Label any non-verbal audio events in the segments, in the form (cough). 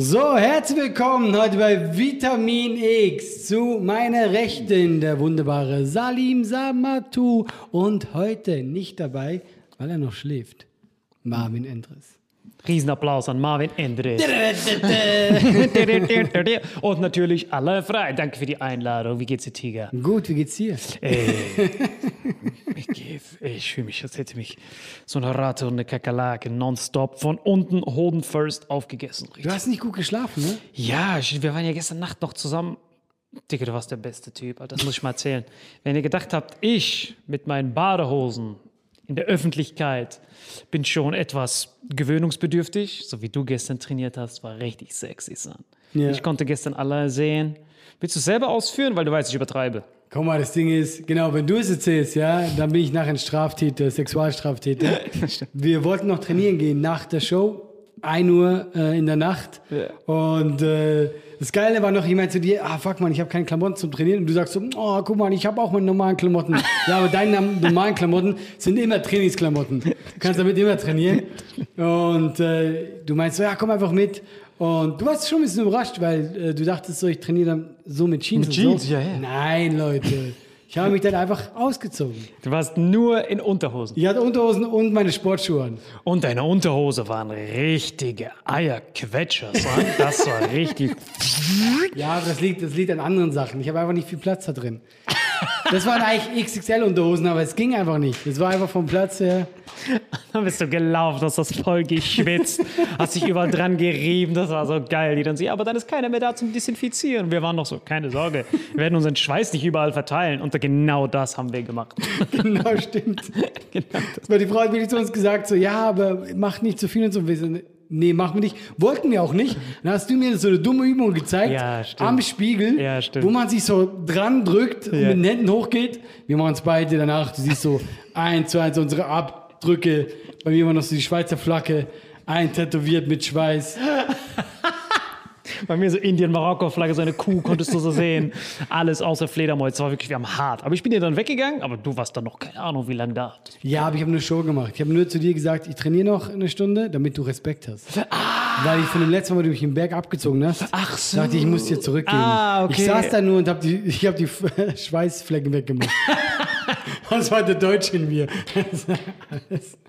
So, herzlich willkommen heute bei Vitamin X. Zu meiner Rechten der wunderbare Salim Samatu. Und heute nicht dabei, weil er noch schläft, Marvin Endres. Riesenapplaus an Marvin Endres. (laughs) Und natürlich alle frei. Danke für die Einladung. Wie geht's dir, Tiger? Gut, wie geht's dir? Ich, geh- ich fühle mich, als hätte mich so eine Ratte und eine Kakerlake nonstop von unten Hoden first aufgegessen. Du hast nicht gut geschlafen, ne? Ja, wir waren ja gestern Nacht noch zusammen. Digga, du warst der beste Typ, Alter. das muss ich mal erzählen. Wenn ihr gedacht habt, ich mit meinen Badehosen in der Öffentlichkeit bin schon etwas gewöhnungsbedürftig, so wie du gestern trainiert hast, war richtig sexy, son. Ja. Ich konnte gestern alle sehen. Willst du es selber ausführen, weil du weißt, ich übertreibe? Guck mal, das Ding ist, genau, wenn du es erzählst, ja, dann bin ich nachher ein Straftäter, Sexualstraftäter. (laughs) Wir wollten noch trainieren gehen nach der Show, 1 Uhr äh, in der Nacht. Ja. Und äh, das Geile war noch, jemand zu dir, ah fuck man, ich habe keine Klamotten zum Trainieren. Und du sagst so, oh, guck mal, ich habe auch meine normalen Klamotten. (laughs) ja, aber deine normalen Klamotten sind immer Trainingsklamotten. Du kannst damit immer trainieren. Und äh, du meinst so, ja, komm einfach mit. Und du warst schon ein bisschen überrascht, weil äh, du dachtest so, ich trainiere dann so mit Jeans. Mit Jeans, so. ja, ja. Nein, Leute. Ich habe mich dann einfach ausgezogen. Du warst nur in Unterhosen. Ich hatte Unterhosen und meine Sportschuhe an. Und deine Unterhose waren richtige Eierquetscher. Das war richtig. Ja, aber das liegt, das liegt an anderen Sachen. Ich habe einfach nicht viel Platz da drin. Das waren eigentlich XXL-Unterhosen, aber es ging einfach nicht. Es war einfach vom Platz her. Dann bist du gelaufen, hast das voll geschwitzt, hast dich überall dran gerieben, das war so geil. Die dann so, ja, aber dann ist keiner mehr da zum Desinfizieren. Wir waren noch so, keine Sorge, wir werden unseren Schweiß nicht überall verteilen. Und genau das haben wir gemacht. (laughs) Genau, stimmt. genau das. Weil die Frau hat wirklich zu uns gesagt, so, ja, aber mach nicht zu viel und so. Wir so, nee, machen wir nicht. Wollten wir auch nicht. Dann hast du mir so eine dumme Übung gezeigt. Ja. Am Spiegel. Ja. Wo man sich so dran drückt und Ja. mit den Händen hochgeht. Wir machen es beide danach. Du siehst so eins zu eins unsere Abdrücke. Bei mir war noch so die Schweizer Flagge. Eintätowiert mit Schweiß. Bei mir so Indien-Marokko-Flagge, so eine Kuh konntest du so sehen. Alles außer Fledermäuse. Das war wirklich, wir haben hart. Aber ich bin ja dann weggegangen, aber du warst dann noch keine Ahnung, wie lange da. Ja, aber ich habe eine Show gemacht. Ich habe nur zu dir gesagt, ich trainiere noch eine Stunde, damit du Respekt hast. Weil ich von dem letzten Mal, wo du mich im Berg abgezogen hast, Ach so. dachte ich, ich muss dir zurückgeben. Ah, okay. Ich saß da nur und habe die, ich hab die (laughs) Schweißflecken weggemacht. (laughs) das war der Deutsche in mir. (laughs)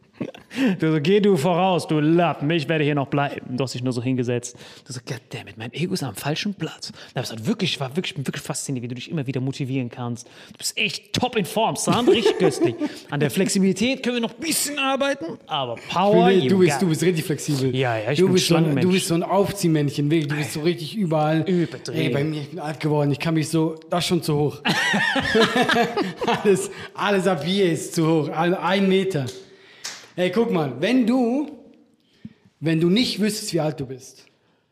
Du so, geh du voraus, du Lappen, ich werde hier noch bleiben. Du hast dich nur so hingesetzt. Du so, goddammit, mein Ego ist am falschen Platz. Das hat wirklich, war wirklich, wirklich faszinierend, wie du dich immer wieder motivieren kannst. Du bist echt top in Form, Sam, richtig köstlich. An der Flexibilität können wir noch ein bisschen arbeiten, aber Power, du, bist, du bist richtig flexibel. Ja, ja, ich du bin bist so ein. Du bist so ein Aufziehmännchen, wirklich. Du bist so richtig überall. Überdreht. Ey, bei mir, ich bin alt geworden. Ich kann mich so, das ist schon zu hoch. (laughs) (laughs) alles, alles ab hier ist zu hoch. Ein Meter. Ey, guck mal, wenn du, wenn du nicht wüsstest, wie alt du bist,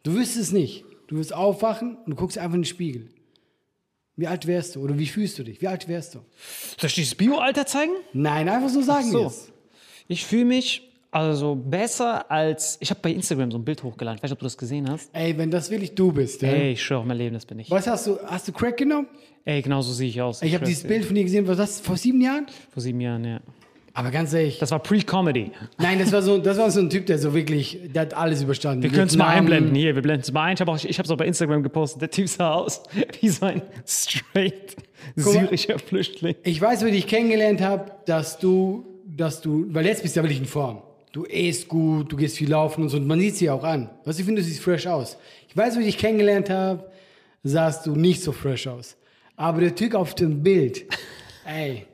du wüsstest es nicht. Du wirst aufwachen und du guckst einfach in den Spiegel. Wie alt wärst du? Oder wie fühlst du dich? Wie alt wärst du? Soll ich dieses Bio-Alter zeigen? Nein, einfach so sagen so. es. Ich fühle mich also besser als. Ich habe bei Instagram so ein Bild hochgeladen. Ich weiß nicht, ob du das gesehen hast. Ey, wenn das wirklich du bist, ja? Ey, ich schwöre auf mein Leben, das bin ich. Was hast du? Hast du Crack genommen? Ey, genau so sehe ich aus. Ich habe dieses. Bild von dir gesehen, was das vor sieben Jahren? Vor sieben Jahren, ja. Aber ganz ehrlich, Das war Pre-Comedy. nein, das war so, das war so ein Typ, der so wirklich, der hat alles überstanden. Wir können es mal einblenden. Hier, wir blenden es mal ein. Ich habe es ich hab's auch bei Instagram gepostet. Der Typ sah aus (laughs) wie so ein straight mal. syrischer Flüchtling. Ich weiß, wie ich dich kennengelernt habe, dass du, dass du, weil jetzt bist du ja wirklich in Form. Du isst gut, du gehst viel laufen und so. Und man sieht sie auch an. Was ich finde, du siehst fresh aus. Ich weiß, wie ich dich kennengelernt habe, sahst du nicht so fresh aus. Aber der Typ auf dem Bild, (laughs) ey.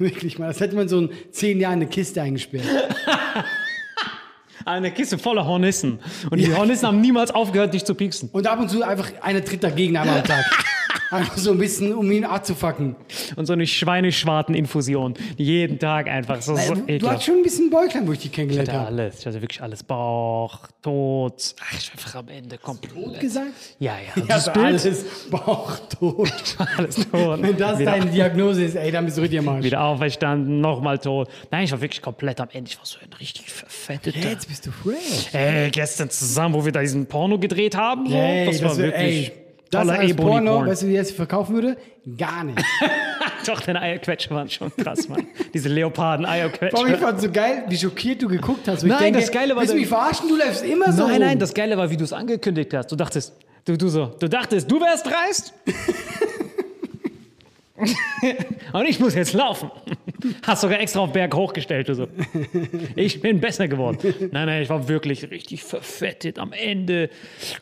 Wirklich mal, das hätte man so in zehn Jahren in eine Kiste eingesperrt. (laughs) Eine Kiste voller Hornissen. Und die Hornissen haben niemals aufgehört, dich zu pieksen. Und ab und zu einfach einer tritt dagegen einmal am Tag. (laughs) Einfach so ein bisschen, um ihn abzufacken. Und so eine Schweineschwarten-Infusion. Jeden Tag einfach. So, so du hast schon ein bisschen Bäuchlein, wo ich dich kennengelernt Ich hatte habe. alles. Ich hatte wirklich alles. Bauch, Tod. Ach, ich war einfach am Ende komplett. Gesagt? Ja, ja. Also Bild. alles Bauch tot. (laughs) Alles tot. Wenn das wieder, deine Diagnose ist, ey, dann bist du richtig am Arsch. wieder auferstanden, nochmal tot. Nein, ich war wirklich komplett am Ende. Ich war so ein richtig verfetteter. Jetzt bist du fresh. Ey, gestern zusammen, wo wir da diesen Porno gedreht haben. Ey, das war wär- wirklich ey, das toller als Porno, Ebony-Porn. weißt du, wie er es verkaufen würde? Gar nicht. (laughs) Doch, deine Eierquetsche waren schon krass, Mann. Diese Warum ich Leoparden-Eierquetsche. fand so geil, wie schockiert du geguckt hast. Nein, denke, das Geile war Willst du mich verarschen? Du läufst immer so Nein, nein, das Geile war, wie du es angekündigt hast. Du dachtest, du, du so, du dachtest, du wärst dreist? (laughs) (laughs) Und ich muss jetzt laufen. (laughs) Hast sogar extra auf Berg hochgestellt. Du so. Ich bin besser geworden. Nein, nein, ich war wirklich richtig verfettet am Ende.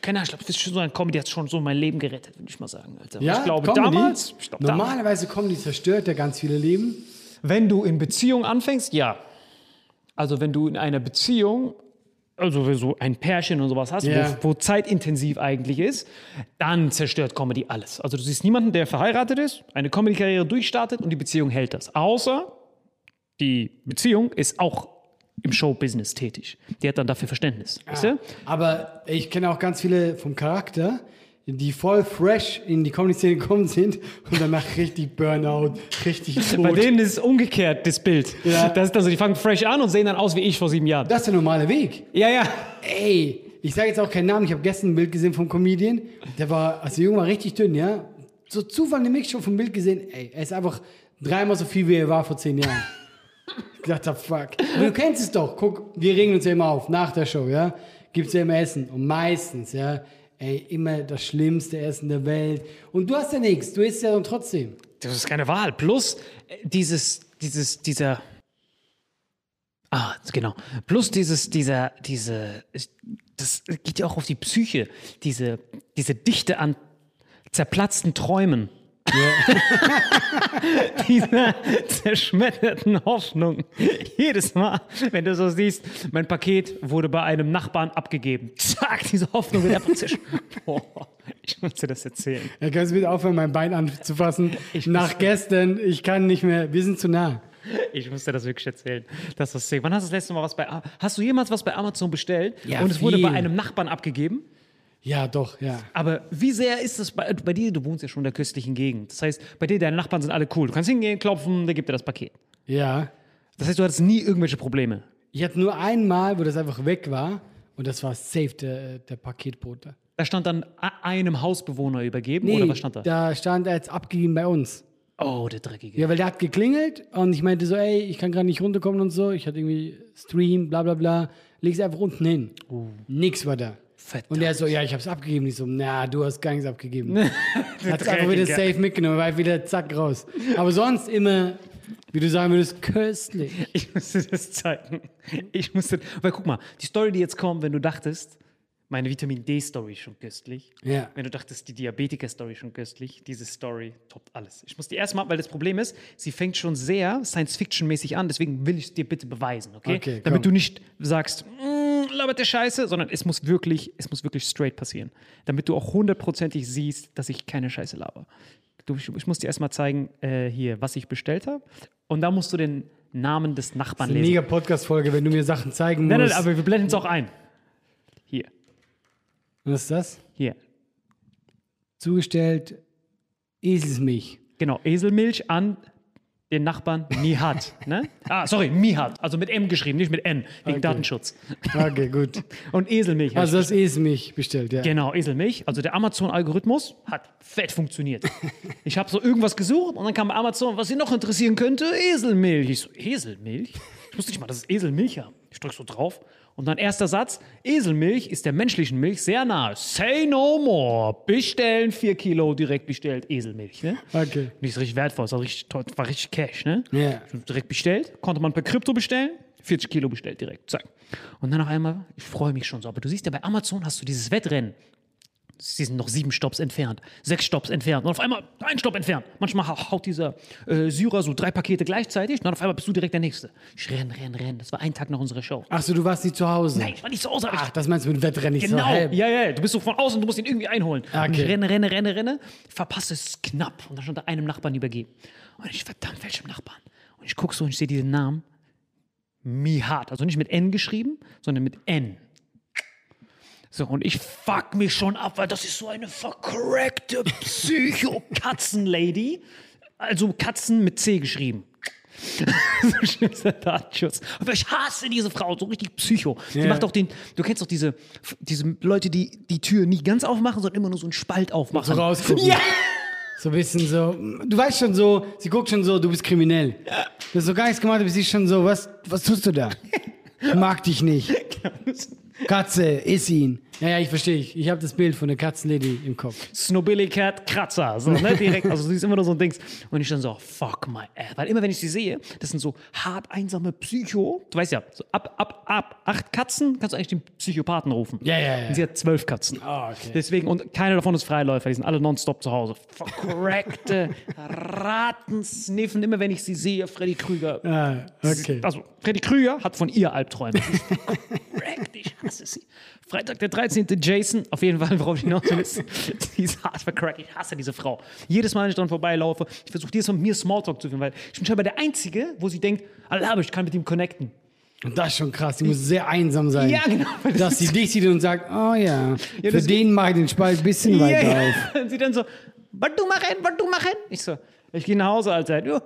Keine Ahnung, ich glaube, das ist schon so ein Comedy, hat schon so mein Leben gerettet, würde ich mal sagen. Alter. ja, ich glaube, Comedy? damals, ich damals. Normalerweise Comedy zerstört ja ganz viele Leben. Wenn du in Beziehung anfängst, ja. Also wenn du in einer Beziehung, also wenn du ein Pärchen und sowas hast, Ja. wo, wo zeitintensiv eigentlich ist, dann zerstört Comedy alles. Also du siehst niemanden, der verheiratet ist, eine Comedy-Karriere durchstartet und die Beziehung hält das. Außer die Beziehung ist auch im Showbusiness tätig. Die hat dann dafür Verständnis. Weißt du? Aber ich kenne auch ganz viele vom Charakter, die voll fresh in die Comedy-Szene gekommen sind und danach richtig Burnout, richtig (laughs) tot. Bei denen ist es umgekehrt, das Bild. Ja. Das ist dann so, die fangen fresh an und sehen dann aus wie ich vor sieben Jahren. das ist der normale Weg. Ja, ja. Ey, ich sage jetzt auch keinen Namen. Ich habe gestern ein Bild gesehen vom Comedian. Der war, als der Junge war richtig dünn, ja. So Zufall eine Mixshow vom Bild gesehen. Ey, er ist einfach dreimal so viel, wie er war vor zehn Jahren. Ich dachte, fuck. Aber du kennst es doch. Guck, wir regen uns ja immer auf. Nach der Show, ja. Gibt's ja immer Essen. Und meistens, ja. Ey, immer das schlimmste Essen der Welt. Und du hast ja nichts. Du isst ja dann trotzdem. Das ist keine Wahl. Plus äh, dieses, dieses, dieser. Ah, genau. Plus dieses, dieser, diese, das geht ja auch auf die Psyche. Diese, diese Dichte an zerplatzten Träumen. (laughs) Diese zerschmetterten Hoffnung. Jedes Mal, wenn du so siehst, mein Paket wurde bei einem Nachbarn abgegeben. Zack, diese Hoffnung wird einfach zerschmettert. Boah, (laughs) ich muss dir das erzählen. Ja, kannst du bitte aufhören, mein Bein anzufassen? Nach gestern, ich kann nicht mehr, wir sind zu nah. Ich muss dir das wirklich erzählen. Das ist sick. Wann hast du das letzte Mal was bei A- Hast du jemals was bei Amazon bestellt Ja, und es wurde viel. bei einem Nachbarn abgegeben? Ja, doch, ja. Aber wie sehr ist das bei, bei dir? Du wohnst ja schon in der köstlichen Gegend. Das heißt, bei dir, deine Nachbarn sind alle cool. Du kannst hingehen, klopfen, der gibt dir das Paket. Ja. Das heißt, du hattest nie irgendwelche Probleme. Ich hatte nur einmal, wo das einfach weg war und das war safe der, der Paketbote. Da stand dann einem Hausbewohner übergeben oder was stand da? da stand er jetzt abgegeben bei uns. Oh, der Dreckige. Ja, weil der hat geklingelt und ich meinte so, ey, ich kann gerade nicht runterkommen und so. Ich hatte irgendwie Stream, bla bla bla. Leg's einfach unten hin. Nix war da. Verdammt. Und er so, ja, ich hab's abgegeben. Ich so, na, du hast gar nichts abgegeben. (laughs) Hat's einfach wieder safe mitgenommen, war wieder zack raus. Aber sonst immer, wie du sagen würdest, köstlich. Ich musste das zeigen. Ich musste, weil guck mal, die Story, die jetzt kommt, wenn du dachtest, meine Vitamin D-Story ist schon köstlich. Ja. Wenn du dachtest, die Diabetiker-Story ist schon köstlich, diese Story toppt alles. Ich muss die erstmal, weil das Problem ist, sie fängt schon sehr Science-Fiction-mäßig an, deswegen will ich es dir bitte beweisen, okay? Okay, Damit komm. du nicht sagst, "Mm, labert der Scheiße, sondern es muss wirklich, es muss wirklich straight passieren. Damit du auch hundertprozentig siehst, dass ich keine Scheiße laber. Du, ich, ich muss dir erstmal zeigen, äh, hier, was ich bestellt habe. Und da musst du den Namen des Nachbarn Eine lesen. mega Podcast-Folge, wenn du mir Sachen zeigen Nein, musst. nein, aber wir blenden es auch ein. Hier, Was ist das? hier. Zugestellt Eselsmilch. Genau, Eselmilch an den Nachbarn Mihat. ne? Ah, sorry, Mihat. Also mit M geschrieben, nicht mit N, wegen Okay. Datenschutz. Okay, gut. (laughs) Und Eselmilch. Also das Eselsmilch bestellt, ja. Genau, Eselmilch. Also der Amazon-Algorithmus hat fett funktioniert. Ich habe so irgendwas gesucht und dann kam Amazon, was Sie noch interessieren könnte, Eselmilch. Ich so, Eselmilch? Ich wusste nicht mal, dass es Eselmilch haben. Ich drück so drauf und dann erster Satz, Eselmilch ist der menschlichen Milch sehr nahe. Say no more. Bestellen, vier Kilo direkt bestellt, Eselmilch. Ne? Okay. Nicht richtig wertvoll, es war richtig, toll, war richtig Cash, ne? Hab Direkt bestellt, konnte man per Krypto bestellen, 40 Kilo bestellt direkt, zack. Und dann noch einmal, ich freue mich schon so, aber du siehst ja, bei Amazon hast du dieses Wettrennen. Sie sind noch sieben Stopps entfernt, sechs Stopps entfernt und auf einmal ein Stopp entfernt. Manchmal hau- haut dieser äh, Syrer so drei Pakete gleichzeitig und dann auf einmal bist du direkt der Nächste. Ich renn, renn, renn. Das war ein Tag nach unserer Show. Achso, du warst nicht zu Hause. Nein, ich war nicht zu Hause. ich- Ach, das meinst du mit Wettrennen nicht Genau, so halb. ja, ja, du bist so von außen, du musst ihn irgendwie einholen. Und Okay. ich renne, renne, renne, renne, verpasse es knapp. Und dann stand da einem Nachbarn übergeben. Und ich, verdammt, welchem Nachbarn? Und ich gucke so und ich sehe diesen Namen. Mihat. Also nicht mit N geschrieben, sondern mit N. So, und ich fuck mich schon ab, weil das ist so eine vercrackte Psycho-Katzen-Lady. Also Katzen mit C geschrieben. so schlimmster Datenschutz. Aber ich hasse diese Frau, so richtig Psycho. Die Ja. macht auch den, du kennst doch diese, diese Leute, die die Tür nie ganz aufmachen, sondern immer nur so einen Spalt aufmachen. So rausgucken. Ja! So ein bisschen so, du weißt schon so, sie guckt schon so, du bist kriminell. Du hast so gar nichts gemacht, aber sie ist schon so, was, was tust du da? Ich mag dich nicht. (laughs) Katze, iss ihn. Ja, ja, ich verstehe. Ich, ich habe das Bild von der Katzenlady im Kopf. Snobbilly Cat Kratzer. So, ne, (laughs) direkt. Also sie ist immer nur so ein Dings. Und ich dann so, fuck my ass. Weil immer wenn ich sie sehe, das sind so hart einsame Psycho. Du weißt ja, so ab, ab, ab acht Katzen kannst du eigentlich den Psychopathen rufen. Ja, ja, ja. Und sie hat zwölf Katzen. Ah, okay. Deswegen, und keiner davon ist Freiläufer, die sind alle nonstop zu Hause. Vercrackte Ratten sniffen, immer wenn ich sie sehe, Freddy Krüger. Ah, okay. Also, Freddy Krüger hat von ihr Albträume. Vercrackt, ich hasse sie. Freitag der 13. Jason, auf jeden Fall, worauf ich hinaus will, ist, (laughs) sie ist hart vercrackt. Ich hasse diese Frau. Jedes Mal, wenn ich dran vorbeilaufe, ich versuche jedes Mal mit mir Smalltalk zu führen, weil ich bin scheinbar der Einzige, wo sie denkt, Allah, ich kann mit ihm connecten. Und das ist schon krass. Die muss sehr einsam sein. Ja, genau. (laughs) Dass sie dich sieht und sagt, oh ja, für das- den mache ich den Spalt ein bisschen weiter Ja, ja. auf. (laughs) Und sie dann so, was du machen, was du machen? Ich so, ich gehe nach Hause, Alter. Ja,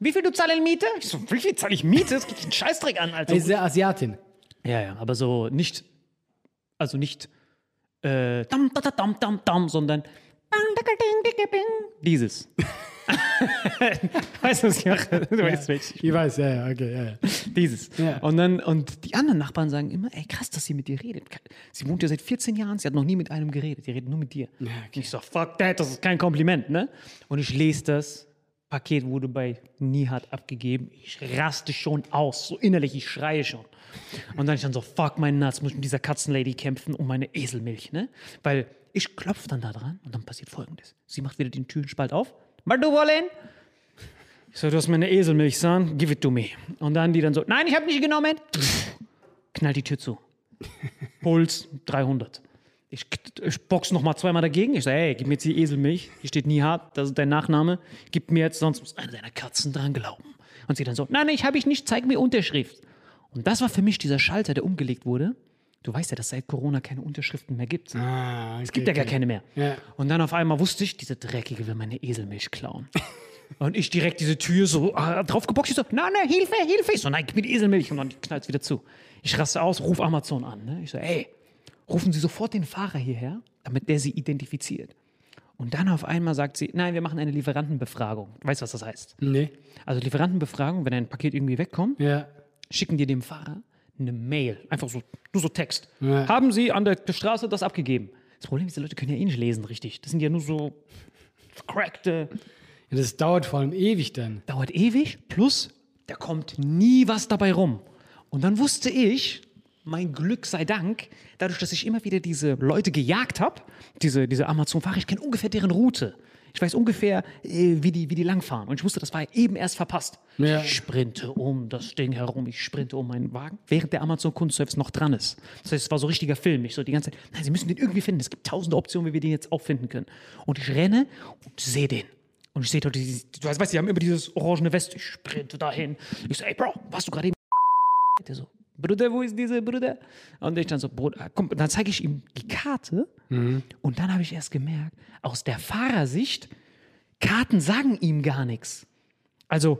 Wie viel du zahlst Miete? Ich so, wie viel zahle ich Miete? Das geht einen Scheißdreck an, Alter. Sie ist sehr Asiatin. Ja, ja, aber so nicht, also nicht äh, dam, da, da, dam, dam, dam, sondern dieses. (laughs) weißt du, was ich mache? Du weißt, welches. Ich weiß, ja, ja, okay, ja, ja. Dieses. Ja. Und dann, und die anderen Nachbarn sagen immer, ey, krass, dass sie mit dir redet. Sie wohnt ja seit 14 Jahren, sie hat noch nie mit einem geredet, die redet nur mit dir. Und Ich so, fuck that, das ist kein Kompliment, ne? Und ich lese das, Paket wurde bei Nihat abgegeben, ich raste schon aus, so innerlich, ich schreie schon. Und dann ich dann so, fuck mein Nuts, muss ich mit dieser Katzenlady kämpfen um meine Eselmilch, ne? Weil ich klopfe dann da dran und dann passiert folgendes. Sie macht wieder den Türenspalt auf, Was du wollen? Ich so, du hast mir eine Eselmilch, son, give it to me. Und dann die dann so, nein, ich habe nicht genommen. Knallt die Tür zu. Puls 300. Ich, ich box noch mal zweimal dagegen. Ich sage, hey, gib mir jetzt die Eselmilch. Hier steht nie hart, das ist dein Nachname. Gib mir jetzt, sonst muss einer deiner Katzen dran glauben. Und sie dann so, nein, nein, ich habe ich nicht, zeig mir Unterschrift. Und das war für mich dieser Schalter, der umgelegt wurde. Du weißt ja, dass seit Corona keine Unterschriften mehr gibt. Ah, Es gibt ja gar keine mehr. Ja. Und dann auf einmal wusste ich, diese Dreckige will meine Eselmilch klauen. (laughs) Und ich direkt diese Tür so ah, draufgeboxt. Ich so, nein, nein, Hilfe, Hilfe. Ich so, nein, gib mir die Eselmilch. Und dann knallt es wieder zu. Ich raste aus, ruf Amazon an. Ne? Ich so, ey, rufen Sie sofort den Fahrer hierher, damit der Sie identifiziert. Und dann auf einmal sagt sie, nein, wir machen eine Lieferantenbefragung. Weißt du, was das heißt? Nee. Also Lieferantenbefragung, wenn ein Paket irgendwie wegkommt, Ja. schicken dir dem Fahrer eine Mail. Einfach so, nur so Text. Ja. Haben Sie an der Straße das abgegeben? Das Problem ist, die Leute können ja eh nicht lesen, richtig. Das sind ja nur so vercrackte. ja. Das dauert vor allem ewig dann. Dauert ewig, plus da kommt nie was dabei rum. Und dann wusste ich, mein Glück sei Dank, dadurch, dass ich immer wieder diese Leute gejagt habe, diese, diese Amazon-Fahrer, ich kenne ungefähr deren Route. Ich weiß ungefähr, äh, wie, die, wie die langfahren. Und ich wusste, das war eben erst verpasst. Ja. Ich sprinte um das Ding herum, ich sprinte um meinen Wagen, während der Amazon-Kundenservice noch dran ist. Das heißt, es war so richtiger Film. Ich so die ganze Zeit, nein, Sie müssen den irgendwie finden. Es gibt tausende Optionen, wie wir den jetzt auffinden können. Und ich renne und sehe den. Und ich sehe dort, dieses, du weißt, weißt, die haben immer dieses orangene West. Ich sprinte dahin. Ich so, ey, Bro, warst du gerade (laughs) eben? Der so, Bruder, wo ist dieser Bruder? Und ich dann so, Bruder, komm, dann zeige ich ihm die Karte. Und dann habe ich erst gemerkt, aus der Fahrersicht, Karten sagen ihm gar nichts. Also,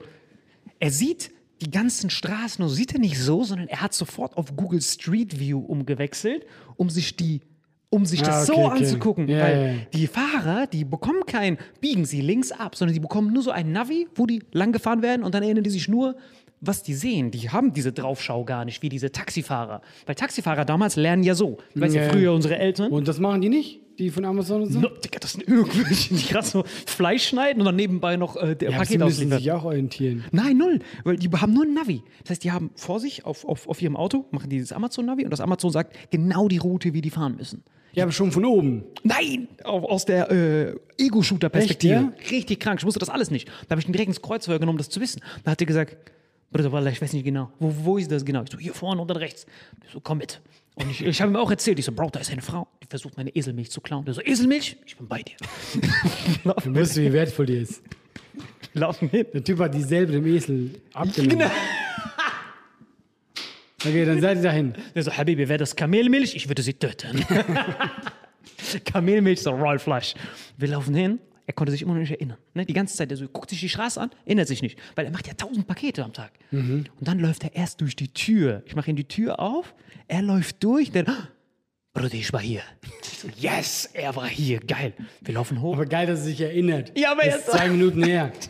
er sieht die ganzen Straßen, nur sieht er nicht so, sondern er hat sofort auf Google Street View umgewechselt, um sich die um sich das Ah, so okay, okay. anzugucken. Ja, weil ja. die Fahrer, die bekommen kein Biegen sie links ab, sondern die bekommen nur so ein Navi, wo die lang gefahren werden und dann erinnern die sich nur, was die sehen. Die haben diese Draufschau gar nicht, wie diese Taxifahrer. Weil Taxifahrer damals lernen ja so. Du weißt ja, Ja, ja. früher unsere Eltern. Und das machen die nicht? Die von Amazon und so? No, Digga, das sind irgendwelche, die gerade so Fleisch schneiden und dann nebenbei noch äh, der Ja, Paket müssen ausliefern. sich auch orientieren. Nein, null. Weil die haben nur ein Navi. Das heißt, die haben vor sich auf, auf, auf ihrem Auto, machen die dieses Amazon-Navi und das Amazon sagt genau die Route, wie die fahren müssen. Ja, aber schon von oben. Nein! Aus der äh, Ego-Shooter-Perspektive. Echt, Richtig krank. Ich wusste das alles nicht. Da habe ich ihn direkt ins Kreuzfeuer genommen, das zu wissen. Da hat er gesagt, Bruder, Wallah, ich weiß nicht genau. Wo, wo ist das genau? Ich so, hier vorne dann rechts. Ich so, komm mit. Und ich, ich habe ihm auch erzählt, ich so, Bro, da ist eine Frau, die versucht, meine Eselmilch zu klauen. Der so, Eselmilch? Ich bin bei dir. (laughs) Du weißt, wie wertvoll die ist. Laufen hin. Der Typ hat dieselbe dem Esel abgenommen. Genau. (laughs) Okay, dann seid ihr dahin. Der so, Habibi, wäre das Kamelmilch? Ich würde sie töten. (laughs) Kamelmilch, so Royal Flush. Wir laufen hin. Er konnte sich immer noch nicht erinnern. Ne? Die ganze Zeit, er so, guckt sich die Straße an, erinnert sich nicht. Weil er macht ja tausend Pakete am Tag. Und dann läuft er erst durch die Tür. Ich mache ihm die Tür auf, er läuft durch, dann, "Ah, Bruder, ich war hier. Yes, er war hier, geil. Wir laufen hoch. Aber geil, dass er sich erinnert. Ja, aber Das jetzt- zwei Minuten her. (laughs)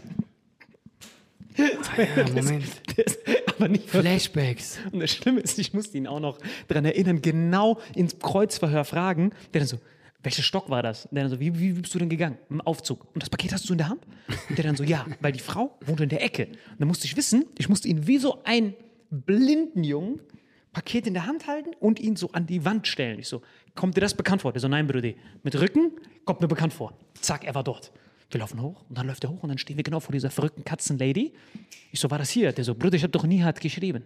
Ja, Moment. Das- aber nicht Flashbacks. Und das Schlimme ist, ich musste ihn auch noch daran erinnern, genau ins Kreuzverhör fragen. Der dann so, welcher Stock war das? Der dann so, wie, wie bist du denn gegangen? Im Aufzug. Und das Paket hast du in der Hand? Und der dann so, ja, weil die Frau wohnt in der Ecke. Und dann musste ich wissen, ich musste ihn wie so ein blinden Jungen Paket in der Hand halten und ihn so an die Wand stellen. Ich so, kommt dir das bekannt vor? Der so, nein, Brüder. Mit Rücken kommt mir bekannt vor. Zack, er war dort. Wir laufen hoch und dann läuft er hoch und dann stehen wir genau vor dieser verrückten Katzenlady. Ich so, war das hier? Der so, Bruder, ich habe doch Nihat geschrieben.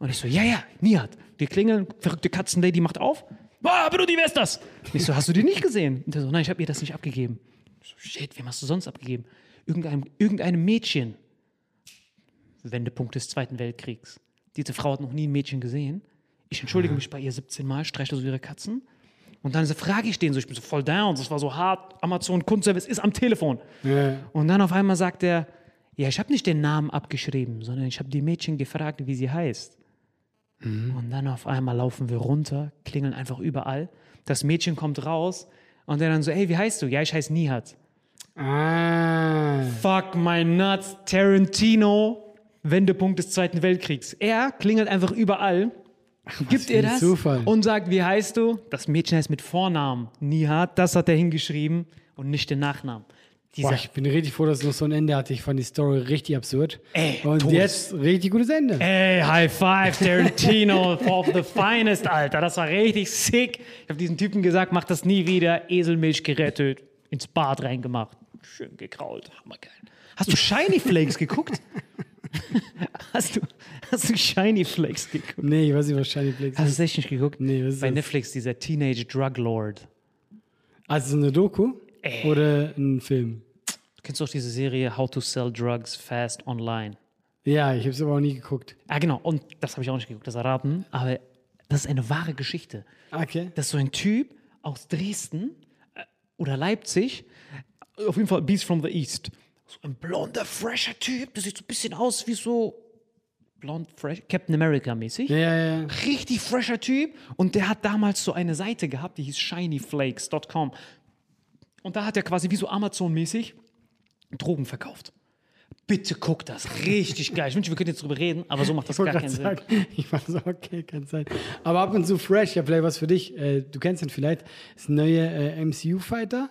Und ich so, ja, ja, Nihat. Wir klingeln, verrückte Katzenlady macht auf. Ah, Brudi, wer ist das? Ich so, hast du die nicht gesehen? Und der so, nein, ich habe ihr das nicht abgegeben. Ich so, shit, wem hast du sonst abgegeben? Irgendeinem, irgendeinem Mädchen. Wendepunkt des Zweiten Weltkriegs. Diese Frau hat noch nie ein Mädchen gesehen. Ich entschuldige mich bei ihr 17 Mal, streichle so ihre Katzen. Und dann so frage ich den so, ich bin so voll down, das war so hart, Amazon Kundenservice ist am Telefon. Ja. Und dann auf einmal sagt er, ja, ich habe nicht den Namen abgeschrieben, sondern ich habe die Mädchen gefragt, wie sie heißt. Und dann auf einmal laufen wir runter, klingeln einfach überall. Das Mädchen kommt raus und der dann so, ey, wie heißt du? Ja, ich heiße Nihat. Ah. Fuck my nuts, Tarantino, Wendepunkt des Zweiten Weltkriegs. Er klingelt einfach überall, gibt für ihr das Zufall. und sagt, wie heißt du? Das Mädchen heißt mit Vornamen Nihat, das hat er hingeschrieben und nicht den Nachnamen. Boah, ich bin richtig froh, dass es noch so ein Ende hatte. Ich fand die Story richtig absurd. Ey, Und Todes- jetzt richtig gutes Ende. Ey, High Five, Tarantino (laughs) of the finest, Alter. Das war richtig sick. Ich habe diesen Typen gesagt, mach das nie wieder. Eselmilch gerettet, ins Bad reingemacht. schön gekrault. Hammergeil. Hast du Shiny Flakes geguckt? (laughs) hast, du, hast du Shiny Flakes geguckt? Nee, ich weiß nicht, was Shiny Flakes Hast du ist. echt nicht geguckt? Nee, was ist Bei das? Netflix, dieser Teenage Drug Lord. Also so eine Doku? Äh. Oder ein Film? Du kennst doch diese Serie How to Sell Drugs Fast Online. Ja, ich habe es aber auch nie geguckt. Ah, genau. Und das habe ich auch nicht geguckt, das erraten. Aber das ist eine wahre Geschichte. Okay. Das ist so ein Typ aus Dresden äh, oder Leipzig. Auf jeden Fall Beast from the East. So ein blonder, fresher Typ. Das sieht so ein bisschen aus wie so blond, fresh, Captain America mäßig. Ja, ja, ja. Richtig fresher Typ. Und der hat damals so eine Seite gehabt, die hieß shinyflakes.com. Und da hat er quasi wie so Amazon-mäßig Drogen verkauft. Bitte guck das. Richtig geil. Ich wünsche, wir könnten jetzt drüber reden, aber so macht das gar keinen gerade Sinn. sagen, (laughs) ich war so, okay, kann sein. Aber ab und zu fresh, ja, vielleicht was für dich. Äh, du kennst ihn vielleicht. Das ist ein neuer äh, MCU-Fighter.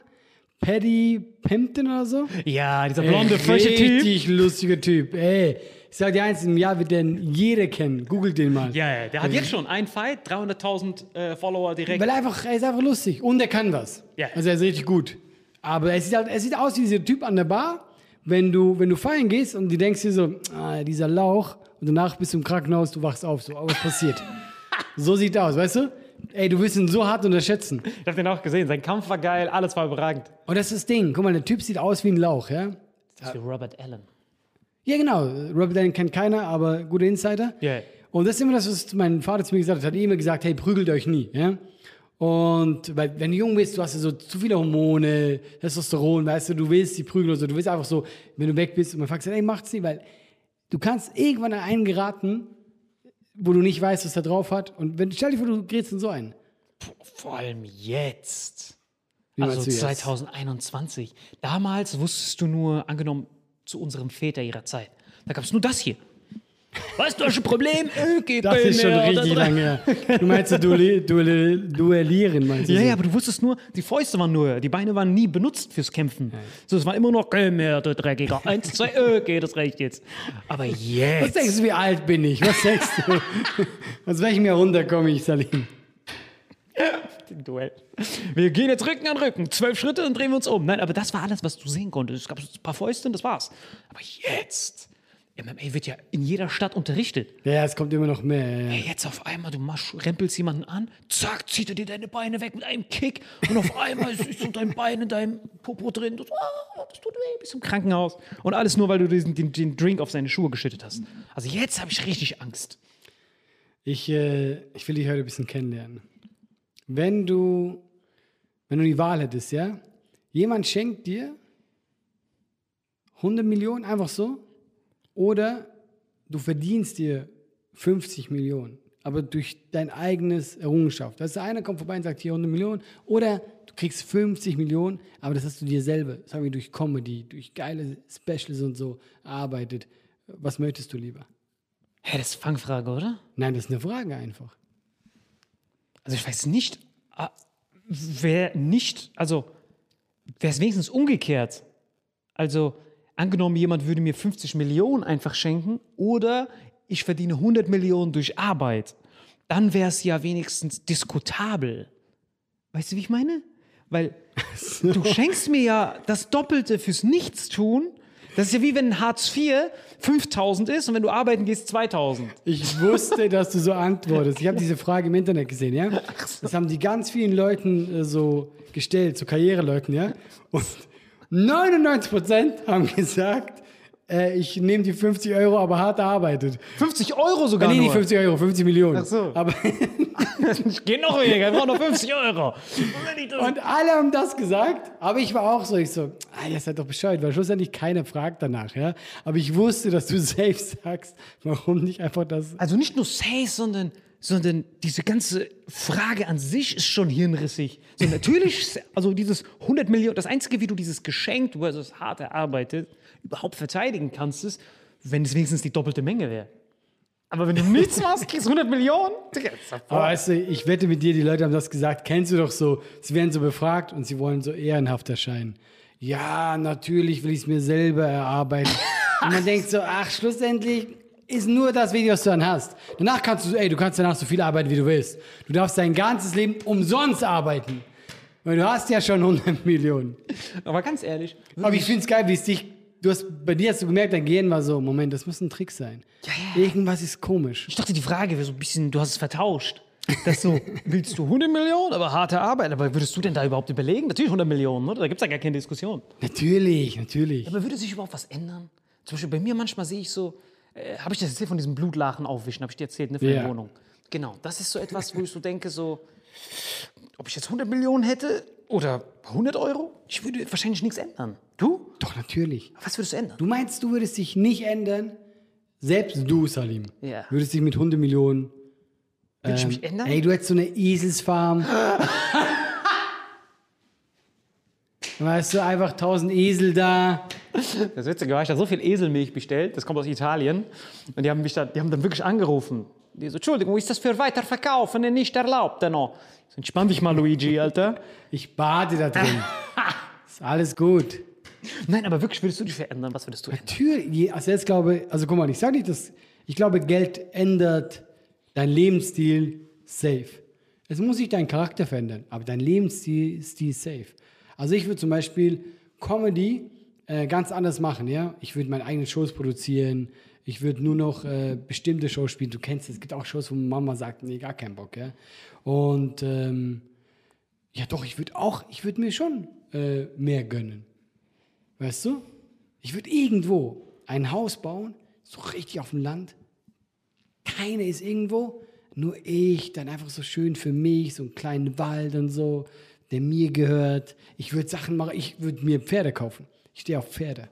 Paddy Pimpton oder so. Ja, dieser blonde, frische Typ. Richtig lustiger Typ. Ey, ich sag dir eins, im Jahr wird den jeder kennen. Googelt den mal. Ja, ja, der hat jetzt schon einen Fight, 300.000 äh, Follower direkt. Weil er einfach, er ist einfach lustig und er kann was. Ja. Also er ist richtig gut. Aber er sieht, halt, er sieht aus wie dieser Typ an der Bar, wenn du, wenn du feiern gehst und du denkst dir so, ah, dieser Lauch und danach bist du im Krankenhaus, du wachst auf, so, aber was passiert? (laughs) so sieht er aus, weißt du? Ey, du wirst ihn so hart unterschätzen. Ich hab den auch gesehen. Sein Kampf war geil, alles war überragend. Und das ist das Ding. Guck mal, der Typ sieht aus wie ein Lauch, ja? Das ist wie Robert Allen. Ja, genau. Robert Allen kennt keiner, aber guter Insider. Ja. Und das ist immer das, was mein Vater zu mir gesagt hat. Er hat immer gesagt, hey, prügelt euch nie. Ja? Und weil, wenn du jung bist, du hast ja so zu viele Hormone, Testosteron, weißt du, du willst die prügeln oder so. Du willst einfach so, wenn du weg bist und man fragt, ey, macht's nie, weil du kannst irgendwann an einen geraten, wo du nicht weißt, was er drauf hat. Und wenn, stell dir vor, du gerätst in so einen. Vor allem jetzt. Wie also meinst du jetzt? 2021. Damals wusstest du nur, angenommen, zu unserem Väter ihrer Zeit. Da gab es nur das hier. Weißt du, hast du ein Problem? Okay, Das ist schon richtig lange her. Du meinst so duelli, duelli, duellieren, meinst du? Ja, so? ja, aber du wusstest nur, die Fäuste waren nur, die Beine waren nie benutzt fürs Kämpfen. So, es war immer noch, komm her, du Dreckiger. Eins, zwei, okay, das reicht jetzt. Aber Was jetzt. denkst du, wie alt bin ich? Was denkst du? (laughs) Aus welchem Jahrhundert komme ich, Salim? Duell. Wir gehen jetzt Rücken an Rücken. Zwölf Schritte und drehen wir uns um. Nein, aber das war alles, was du sehen konntest. Es gab ein paar Fäuste und das war's. Aber jetzt. MMA wird ja in jeder Stadt unterrichtet. Ja, es kommt immer noch mehr. Ja, ja. Ey, jetzt auf einmal, du machst, rempelst jemanden an, zack, zieht er dir deine Beine weg mit einem Kick und auf einmal ist, so dein Bein in deinem Popo drin. Du, so, ah, das tut weh, bist im Krankenhaus. Und alles nur, weil du diesen, den, den Drink auf seine Schuhe geschüttet hast. Also jetzt habe ich richtig Angst. Ich, äh, ich will dich heute ein bisschen kennenlernen. Wenn du, wenn du die Wahl hättest, ja, jemand schenkt dir 100 Millionen einfach so oder du verdienst dir 50 Millionen, aber durch dein eigenes Errungenschaft. Weißt du, einer kommt vorbei und sagt hier 100 Millionen oder du kriegst 50 Millionen, aber das hast du dir selber, das haben wir durch Comedy, durch geile Specials und so erarbeitet. Was möchtest du lieber? Hä, das ist Fangfrage, oder? Nein, das ist eine Frage einfach. Also ich weiß nicht, ah, wer nicht, also wäre es wenigstens umgekehrt. Also angenommen, jemand würde mir 50 Millionen einfach schenken oder ich verdiene 100 Millionen durch Arbeit, dann wäre es ja wenigstens diskutabel. Weißt du, wie ich meine? Weil (laughs) du schenkst mir ja das Doppelte fürs Nichtstun. Das ist ja wie wenn Hartz IV 5000 ist und wenn du arbeiten gehst 2000. Ich wusste, dass du so antwortest. Ich habe diese Frage im Internet gesehen, ja. Das haben die ganz vielen Leuten äh, so gestellt, so Karriereleuten, ja. Und 99 Prozent haben (laughs) gesagt, äh, ich nehme die 50 Euro, aber hart erarbeitet. 50 Euro sogar nee, nur. nicht 50 Euro, 50 Millionen. Ach so. Aber, (laughs) Ich gehe noch weniger, ich brauche noch 50 Euro. und alle haben das gesagt, aber ich war auch so, ich so, ah, ihr seid doch bescheuert, weil schlussendlich keiner fragt danach, ja. Aber ich wusste, dass du (laughs) safe sagst, warum nicht einfach das Also nicht nur Safe, sondern, sondern diese ganze Frage an sich ist schon hirnrissig. So natürlich, also dieses 100 Millionen, das Einzige, wie du dieses Geschenk, du hast es hart erarbeitet, überhaupt verteidigen kannst, ist, wenn es wenigstens die doppelte Menge wäre. Aber wenn du nichts machst, kriegst du 100 Millionen? Aber weißt du, ich wette mit dir, die Leute haben das gesagt. Kennst du doch so, sie werden so befragt und sie wollen so ehrenhaft erscheinen. Ja, natürlich will ich es mir selber erarbeiten. (laughs) und man denkt so, ach, schlussendlich ist nur das Video, was du dann hast. Danach kannst du, ey, du kannst danach so viel arbeiten, wie du willst. Du darfst dein ganzes Leben umsonst arbeiten. Weil du hast ja schon 100 Millionen. Aber ganz ehrlich, Aber ich finde es geil, wie es dich. Du hast, bei dir hast du gemerkt, dein Gehirn war so: Moment, das muss ein Trick sein. Irgendwas ist komisch. ich dachte, die Frage wäre so ein bisschen, du hast es vertauscht. Das so, (laughs) willst du 100 Millionen, aber harte Arbeit. Aber würdest du denn da überhaupt überlegen? Natürlich 100 Millionen, oder? Da gibt es ja gar keine Diskussion. Natürlich, natürlich. Aber würde sich überhaupt was ändern? Zum Beispiel bei mir manchmal sehe ich so, äh, habe ich das erzählt von diesem Blutlachen aufwischen, habe ich dir erzählt, ne, für Ja. die Wohnung. Genau, das ist so etwas, wo ich so denke, so, ob ich jetzt 100 Millionen hätte oder 100 Euro, ich würde wahrscheinlich nichts ändern. Du? Doch, natürlich. Was würdest du ändern? Du meinst, du würdest dich nicht ändern? Selbst du, Salim, Ja. würdest dich mit 100 Millionen. Würde ich mich ändern? Ey, du hättest so eine Eselsfarm. (laughs) weißt du, einfach 1000 Esel da. Das Witzige war, ich habe so viel Eselmilch bestellt, das kommt aus Italien. Und die haben mich da, die haben dann wirklich angerufen. Die so, Entschuldigung, ist das für Weiterverkaufen nicht erlaubt? Dann noch. Ich so, entspann dich mal, Luigi, Alter. Ich bade da drin. (laughs) ist alles gut. Nein, aber wirklich, würdest du dich verändern? Was würdest du ändern? Natürlich, also jetzt glaube also guck mal, ich sage nicht, dass ich glaube, Geld ändert dein Lebensstil safe. Es muss sich dein Charakter verändern, aber dein Lebensstil Stil safe. Also ich würde zum Beispiel Comedy äh, ganz anders machen, ja. Ich würde meine eigenen Shows produzieren. Ich würde nur noch äh, bestimmte Shows spielen. Du kennst es, es gibt auch Shows, wo Mama sagt, nee, gar keinen Bock, ja. Und ähm, ja, doch, ich würde auch, ich würde mir schon äh, mehr gönnen. Weißt du? Ich würde irgendwo ein Haus bauen, so richtig auf dem Land. Keiner ist irgendwo, nur ich, dann einfach so schön für mich, so einen kleinen Wald und so, der mir gehört. Ich würde Sachen machen, ich würde mir Pferde kaufen. Ich stehe auf Pferde.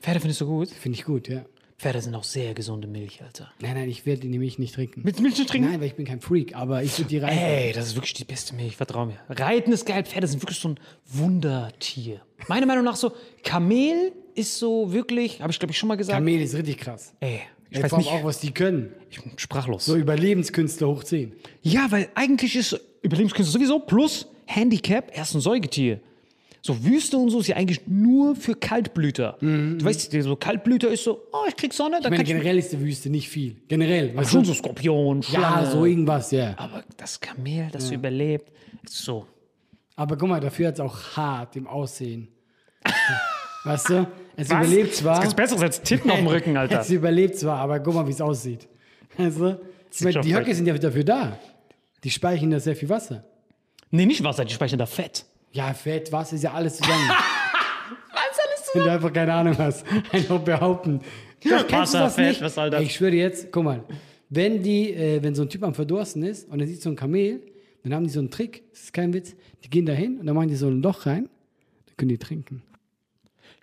Pferde findest du gut? Finde ich gut, ja. Pferde sind auch sehr gesunde Milch, Alter. Nein, nein, ich werde die nämlich nicht trinken. Willst du Milch nicht trinken? Nein, weil ich bin kein Freak, aber ich würde die rein. Ey, das ist wirklich die beste Milch, vertrau mir. Reiten ist geil, Pferde sind wirklich so ein Wundertier. Meiner Meinung nach so, Kamel ist so wirklich, habe ich glaube ich schon mal gesagt. Kamel ist richtig krass. Ey, ich Ey, weiß nicht, auch, was die können. ich bin sprachlos. So Überlebenskünstler hoch 10. Ja, weil eigentlich ist Überlebenskünste sowieso plus Handicap, er ist ein Säugetier. So Wüste und so ist ja eigentlich nur für Kaltblüter. Du weißt, so Kaltblüter ist so, oh, ich krieg Sonne, Ich dann meine, kann ich generell ist die Wüste nicht viel. Generell. Weißt schon so Skorpion, Ja, Schlange. so irgendwas, ja. Aber das Kamel, das überlebt, ist so. Aber guck mal, dafür hat es auch hart im Aussehen. (laughs) weißt du? Es überlebt zwar. Das ist besseres als Titten auf dem Rücken, Alter. (laughs) Es überlebt zwar, aber guck mal, wie es aussieht. Ich meine, die Höcke sind ja dafür da. Die speichern da sehr viel Wasser. Nee, nicht Wasser, die speichern da Fett. Ja, Fett, Wasser ist ja alles zusammen. (laughs) was alles zusammen? Wenn du einfach keine Ahnung hast. (laughs) Einfach behaupten. Doch, kennst du Wasser, das Fett, nicht? was soll das? Ey, Ich schwöre jetzt, guck mal, wenn die, äh, wenn so ein Typ am Verdursten ist und er sieht so ein Kamel, dann haben die so einen Trick, das ist kein Witz, die gehen da hin und dann machen die so ein Loch rein, dann können die trinken.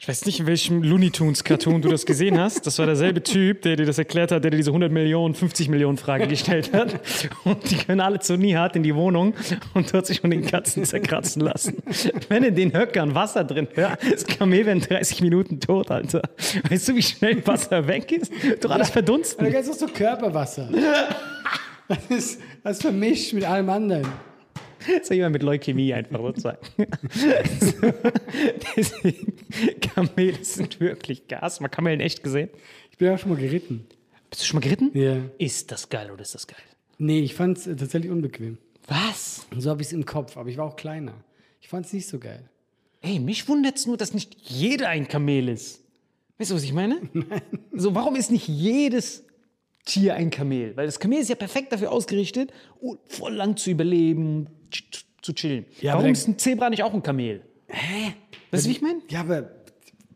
Ich weiß nicht, in welchem Looney Tunes Cartoon du das gesehen hast. Das war derselbe Typ, der dir das erklärt hat, der dir diese 100 Millionen, 50 Millionen Frage gestellt hat. Und die können alle zu Nihat in die Wohnung und dort sich von den Katzen zerkratzen lassen. Wenn in den Höckern Wasser drin wäre, das Kamel in 30 Minuten tot, Alter. Weißt du, wie schnell Wasser weg ist? Doch alles verdunsten. dann ist auch so Körperwasser. Das ist, das ist vermischt mit allem anderen. (laughs) So jemand mit Leukämie einfach sozusagen. (laughs) (laughs) Deswegen, Kamele sind wirklich Gas. Man Kamelen echt gesehen. Ich bin ja schon mal geritten. Bist du schon mal geritten? Ja. Ist das geil oder ist das geil? Nee, ich fand es tatsächlich unbequem. Was? Und so habe ich es im Kopf, aber ich war auch kleiner. Ich fand es nicht so geil. Ey, mich wundert es nur, dass nicht jeder ein Kamel ist. Weißt du, was ich meine? Nein. So, warum ist nicht jedes Tier ein Kamel? Weil das Kamel ist ja perfekt dafür ausgerichtet, oh, voll lang zu überleben, zu chillen. Ja, warum ist ein Zebra nicht auch ein Kamel? Hä? Weißt du, wie ich meine? Ja, aber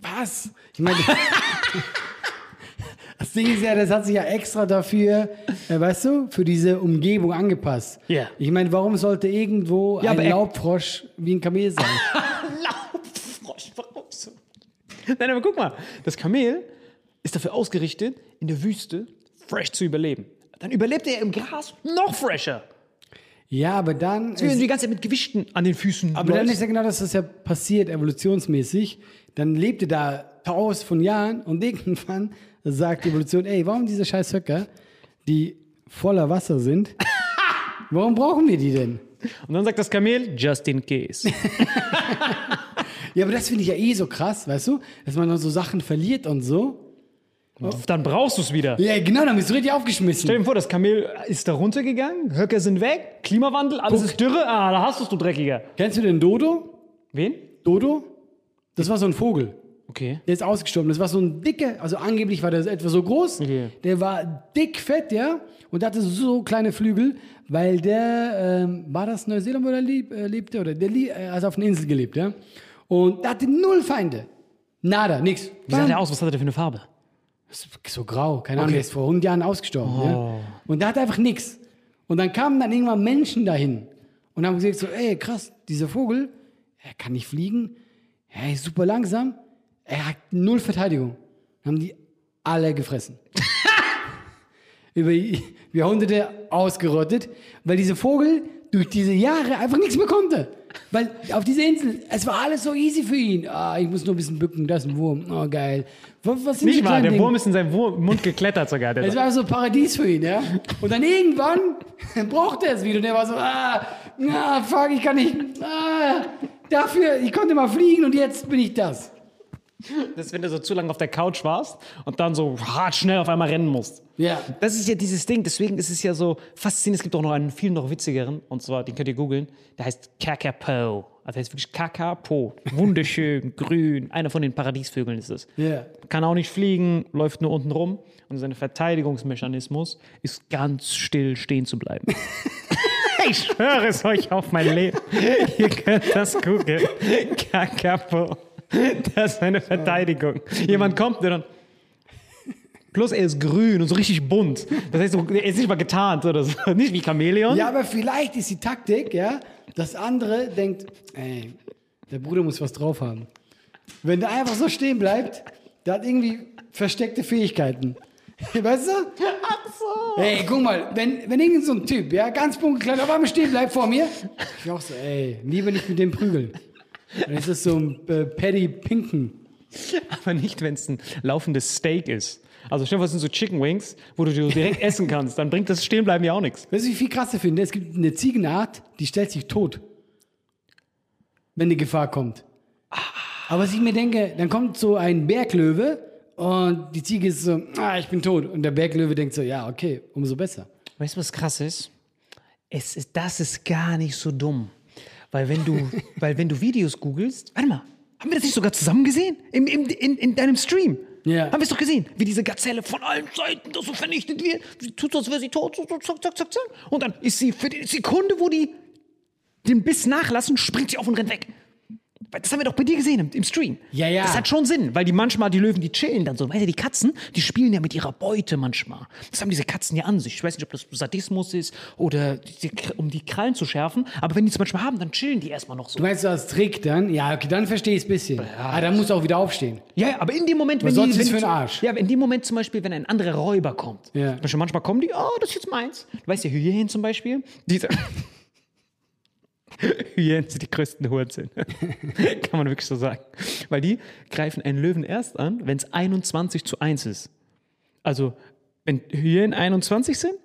was? Ich meine, (laughs) das Ding ist ja, das hat sich ja extra dafür, äh, weißt du, für diese Umgebung angepasst. Ja. Ich meine, warum sollte irgendwo Ja, ein Laubfrosch wie ein Kamel sein? (laughs) Laubfrosch, warum so? Nein, aber guck mal, das Kamel ist dafür ausgerichtet, in der Wüste fresh zu überleben. Dann überlebt er im Gras noch fresher. Ja, aber dann. Ist, die ganze Zeit mit Gewichten an den Füßen aber dann läufst. ist ja genau das, was ja passiert, evolutionsmäßig. Dann lebt er da tausend von Jahren und (laughs) irgendwann sagt die Evolution, ey, warum diese scheiß Höcker, die voller Wasser sind, (laughs) warum brauchen wir die denn? Und dann sagt das Kamel, just in case. (laughs) Ja, aber das finde ich ja eh so krass, weißt du? Dass man dann so Sachen verliert und so. Dann brauchst du es wieder. Ja, genau, dann bist du richtig Stell aufgeschmissen. dir vor, das Kamel ist da runtergegangen, Höcker sind weg, Klimawandel, alles ist Dürre. Ah, da hast du's, du Dreckiger. Kennst du den Dodo? Wen? Dodo? Das war so ein Vogel. Okay. Der ist ausgestorben. Das war so ein dicker, also angeblich war der etwa so groß. Okay. Der war dick fett, ja. Und hatte so kleine Flügel, weil der, ähm, war das Neuseeland, wo er lieb, äh, lebte? Oder der lie- äh, also auf einer Insel gelebt, ja. Und der hatte null Feinde. Nada, nix. Wie sah der aus? Was hat er für eine Farbe? So grau, keine Ahnung, der ist vor 100 Jahren ausgestorben. Ja? Und der hatte einfach nichts. Und dann kamen dann irgendwann Menschen dahin und haben gesagt so, ey, krass, dieser Vogel, er kann nicht fliegen, er ist super langsam, er hat null Verteidigung. Haben die alle gefressen. (laughs) Über Jahrhunderte ausgerottet, weil dieser Vogel durch diese Jahre einfach nichts mehr konnte. Weil auf dieser Insel, es war alles so easy für ihn. Ah, ich muss nur ein bisschen bücken, das ist ein Wurm. Oh, geil. Was, was sind Nicht kleinen der Dinge? Wurm ist in seinen Wurm Mund geklettert sogar. Der Es war so Paradies für ihn, ja. Und dann irgendwann (laughs) brauchte er es wieder. Und er war so, ah, ah, fuck, ich kann nicht, ah, dafür, ich konnte mal fliegen und jetzt bin ich das. Das ist, wenn du so zu lange auf der Couch warst und dann so hart schnell auf einmal rennen musst. Ja. Das ist ja dieses Ding, deswegen ist es ja so faszinierend. Es gibt auch noch einen viel noch witzigeren, und zwar, den könnt ihr googeln, der heißt Kakapo. Also der heißt wirklich Kakapo. Wunderschön, (laughs) grün. Einer von den Paradiesvögeln ist es. Ja. Kann auch nicht fliegen, läuft nur unten rum. Und sein Verteidigungsmechanismus ist ganz still stehen zu bleiben. (laughs) ich schwöre es euch auf mein Leben. Ihr könnt das googeln. Kakapo. Das ist seine Verteidigung. Jemand kommt und dann. Plus er ist grün und so richtig bunt. Das heißt, er ist nicht mal getarnt oder so. (laughs) Nicht wie Chamäleon. Ja, aber vielleicht ist die Taktik, ja, dass andere denkt, ey, der Bruder muss was drauf haben. Wenn der einfach so stehen bleibt, der hat irgendwie versteckte Fähigkeiten. (laughs) Weißt du? Ach so. Ey, guck mal, wenn, wenn irgend so ein Typ, ja, ganz punktgleich auf einmal stehen bleibt vor mir, ich auch so, ey, lieber nicht mit dem prügeln. Dann ist das so ein äh, Paddy Pinken. Aber nicht, wenn es ein laufendes Steak ist. Also stell dir vor, das sind so Chicken Wings, wo du die direkt (laughs) essen kannst. Dann bringt das Stehenbleiben ja auch nichts. Weißt du, wie ich viel krasser finde? Es gibt eine Ziegenart, die stellt sich tot, wenn die Gefahr kommt. Aber was ich mir denke, dann kommt so ein Berglöwe und die Ziege ist so, ah, ich bin tot. Und der Berglöwe denkt so, ja, okay, umso besser. Weißt du, was krass ist? Es ist? Das ist gar nicht so dumm. Weil wenn du, (laughs) weil wenn du Videos googelst, warte mal, haben wir das nicht sogar zusammen gesehen? Im, im, in, in deinem Stream? Ja. Haben wir es doch gesehen, wie diese Gazelle von allen Seiten so vernichtet wird. Sie tut so, als wäre sie tot, so, so, zack, zack, zack, zack. Und dann ist sie für die Sekunde, wo die den Biss nachlassen, springt sie auf und rennt weg. Das haben wir doch bei dir gesehen im, im Stream. Ja, ja. Das hat schon Sinn, weil die manchmal, die Löwen, die chillen dann so. Weißt du, die Katzen, die spielen ja mit ihrer Beute manchmal. Das haben diese Katzen ja an sich. Ich weiß nicht, ob das Sadismus ist oder die, um die Krallen zu schärfen. Aber wenn die es manchmal haben, dann chillen die erstmal noch so. Du meinst so als Trick dann? Ja, okay, dann verstehe ich es ein bisschen. ah, dann muss er auch wieder aufstehen. Ja, ja, aber in dem Moment, wenn sonst die, wenn für ein Arsch. Ja, in dem Moment zum Beispiel, wenn ein anderer Räuber kommt. Ja. Zum Beispiel manchmal kommen die, oh, das ist jetzt meins. Du weißt ja, Hyänen zum Beispiel. Diese (laughs) (laughs) Hyänen sind die größten Hurensohn. (laughs) Kann man wirklich so sagen. Weil die greifen einen Löwen erst an, wenn es 21 zu 1 ist. Also, wenn Hyänen 21 sind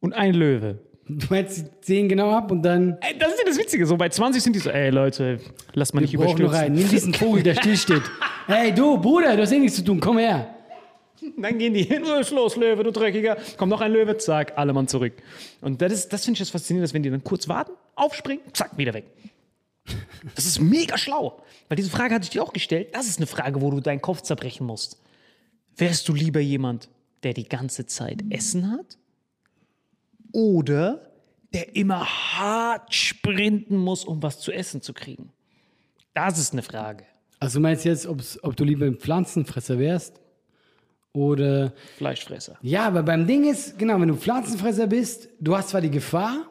und ein Löwe. Du meinst, sie sehen genau ab und dann Ey, Das ist ja das Witzige. So bei 20 sind die so, ey Leute, lass mal nicht brauchen noch überstürzen. einen. Nimm diesen Vogel, der (laughs) still steht. hey, du, Bruder, du hast eh nichts zu tun, komm her. Dann gehen die hin, los, Löwe, du Dreckiger. Kommt noch ein Löwe, zack, alle Mann zurück. Und das, ist- das finde ich das Faszinierende, wenn die dann kurz warten, aufspringen, zack, wieder weg. Das ist mega schlau. Weil diese Frage hatte ich dir auch gestellt. Das ist eine Frage, wo du deinen Kopf zerbrechen musst. Wärst du lieber jemand, der die ganze Zeit Essen hat? Oder der immer hart sprinten muss, um was zu essen zu kriegen? Das ist eine Frage. Also du meinst jetzt, ob du lieber ein Pflanzenfresser wärst oder... Fleischfresser. Ja, aber beim Ding ist, genau, wenn du Pflanzenfresser bist, du hast zwar die Gefahr,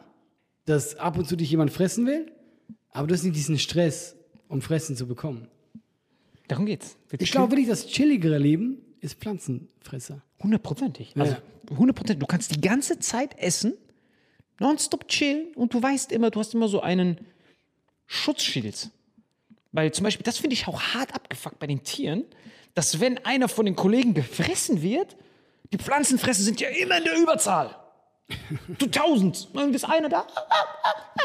dass ab und zu dich jemand fressen will, aber du hast nicht diesen Stress, um Fressen zu bekommen. Darum geht's. Ich glaube wirklich, das chilligere Leben ist Pflanzenfresser. Hundertprozentig. Also hundertprozentig. Du kannst die ganze Zeit essen, nonstop chillen und du weißt immer, du hast immer so einen Schutzschild. Weil zum Beispiel, das finde ich auch hart abgefuckt bei den Tieren, dass wenn einer von den Kollegen gefressen wird, die Pflanzenfresser sind ja immer in der Überzahl. Du tausend. Dann ist einer da. Ah, ah, ah, ah,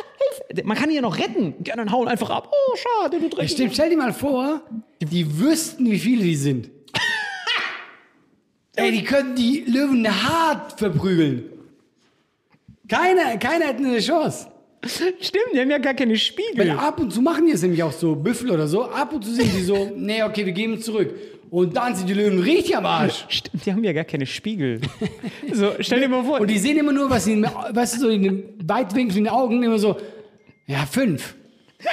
Hilfe. Man kann ihn ja noch retten. Die anderen hauen einfach ab. Oh, schade, du Dreck. stimmt, stell dir mal vor, die wüssten, wie viele die sind. (laughs) Ey, die können die Löwen hart verprügeln. Keiner, keiner hätte eine Chance. Stimmt, die haben ja gar keine Weil Spiegel. ab und zu machen die es nämlich auch so, Büffel oder so. Ab und zu sind die so, nee, okay, wir geben zurück. Und dann sind die Löwen richtig am Arsch. (laughs) Stimmt, die haben ja gar keine Spiegel. (laughs) so, stell dir mal vor. Und die sehen immer nur, was ihnen, weißt du, so in den Weitwinkel in den Augen, immer so, ja, fünf.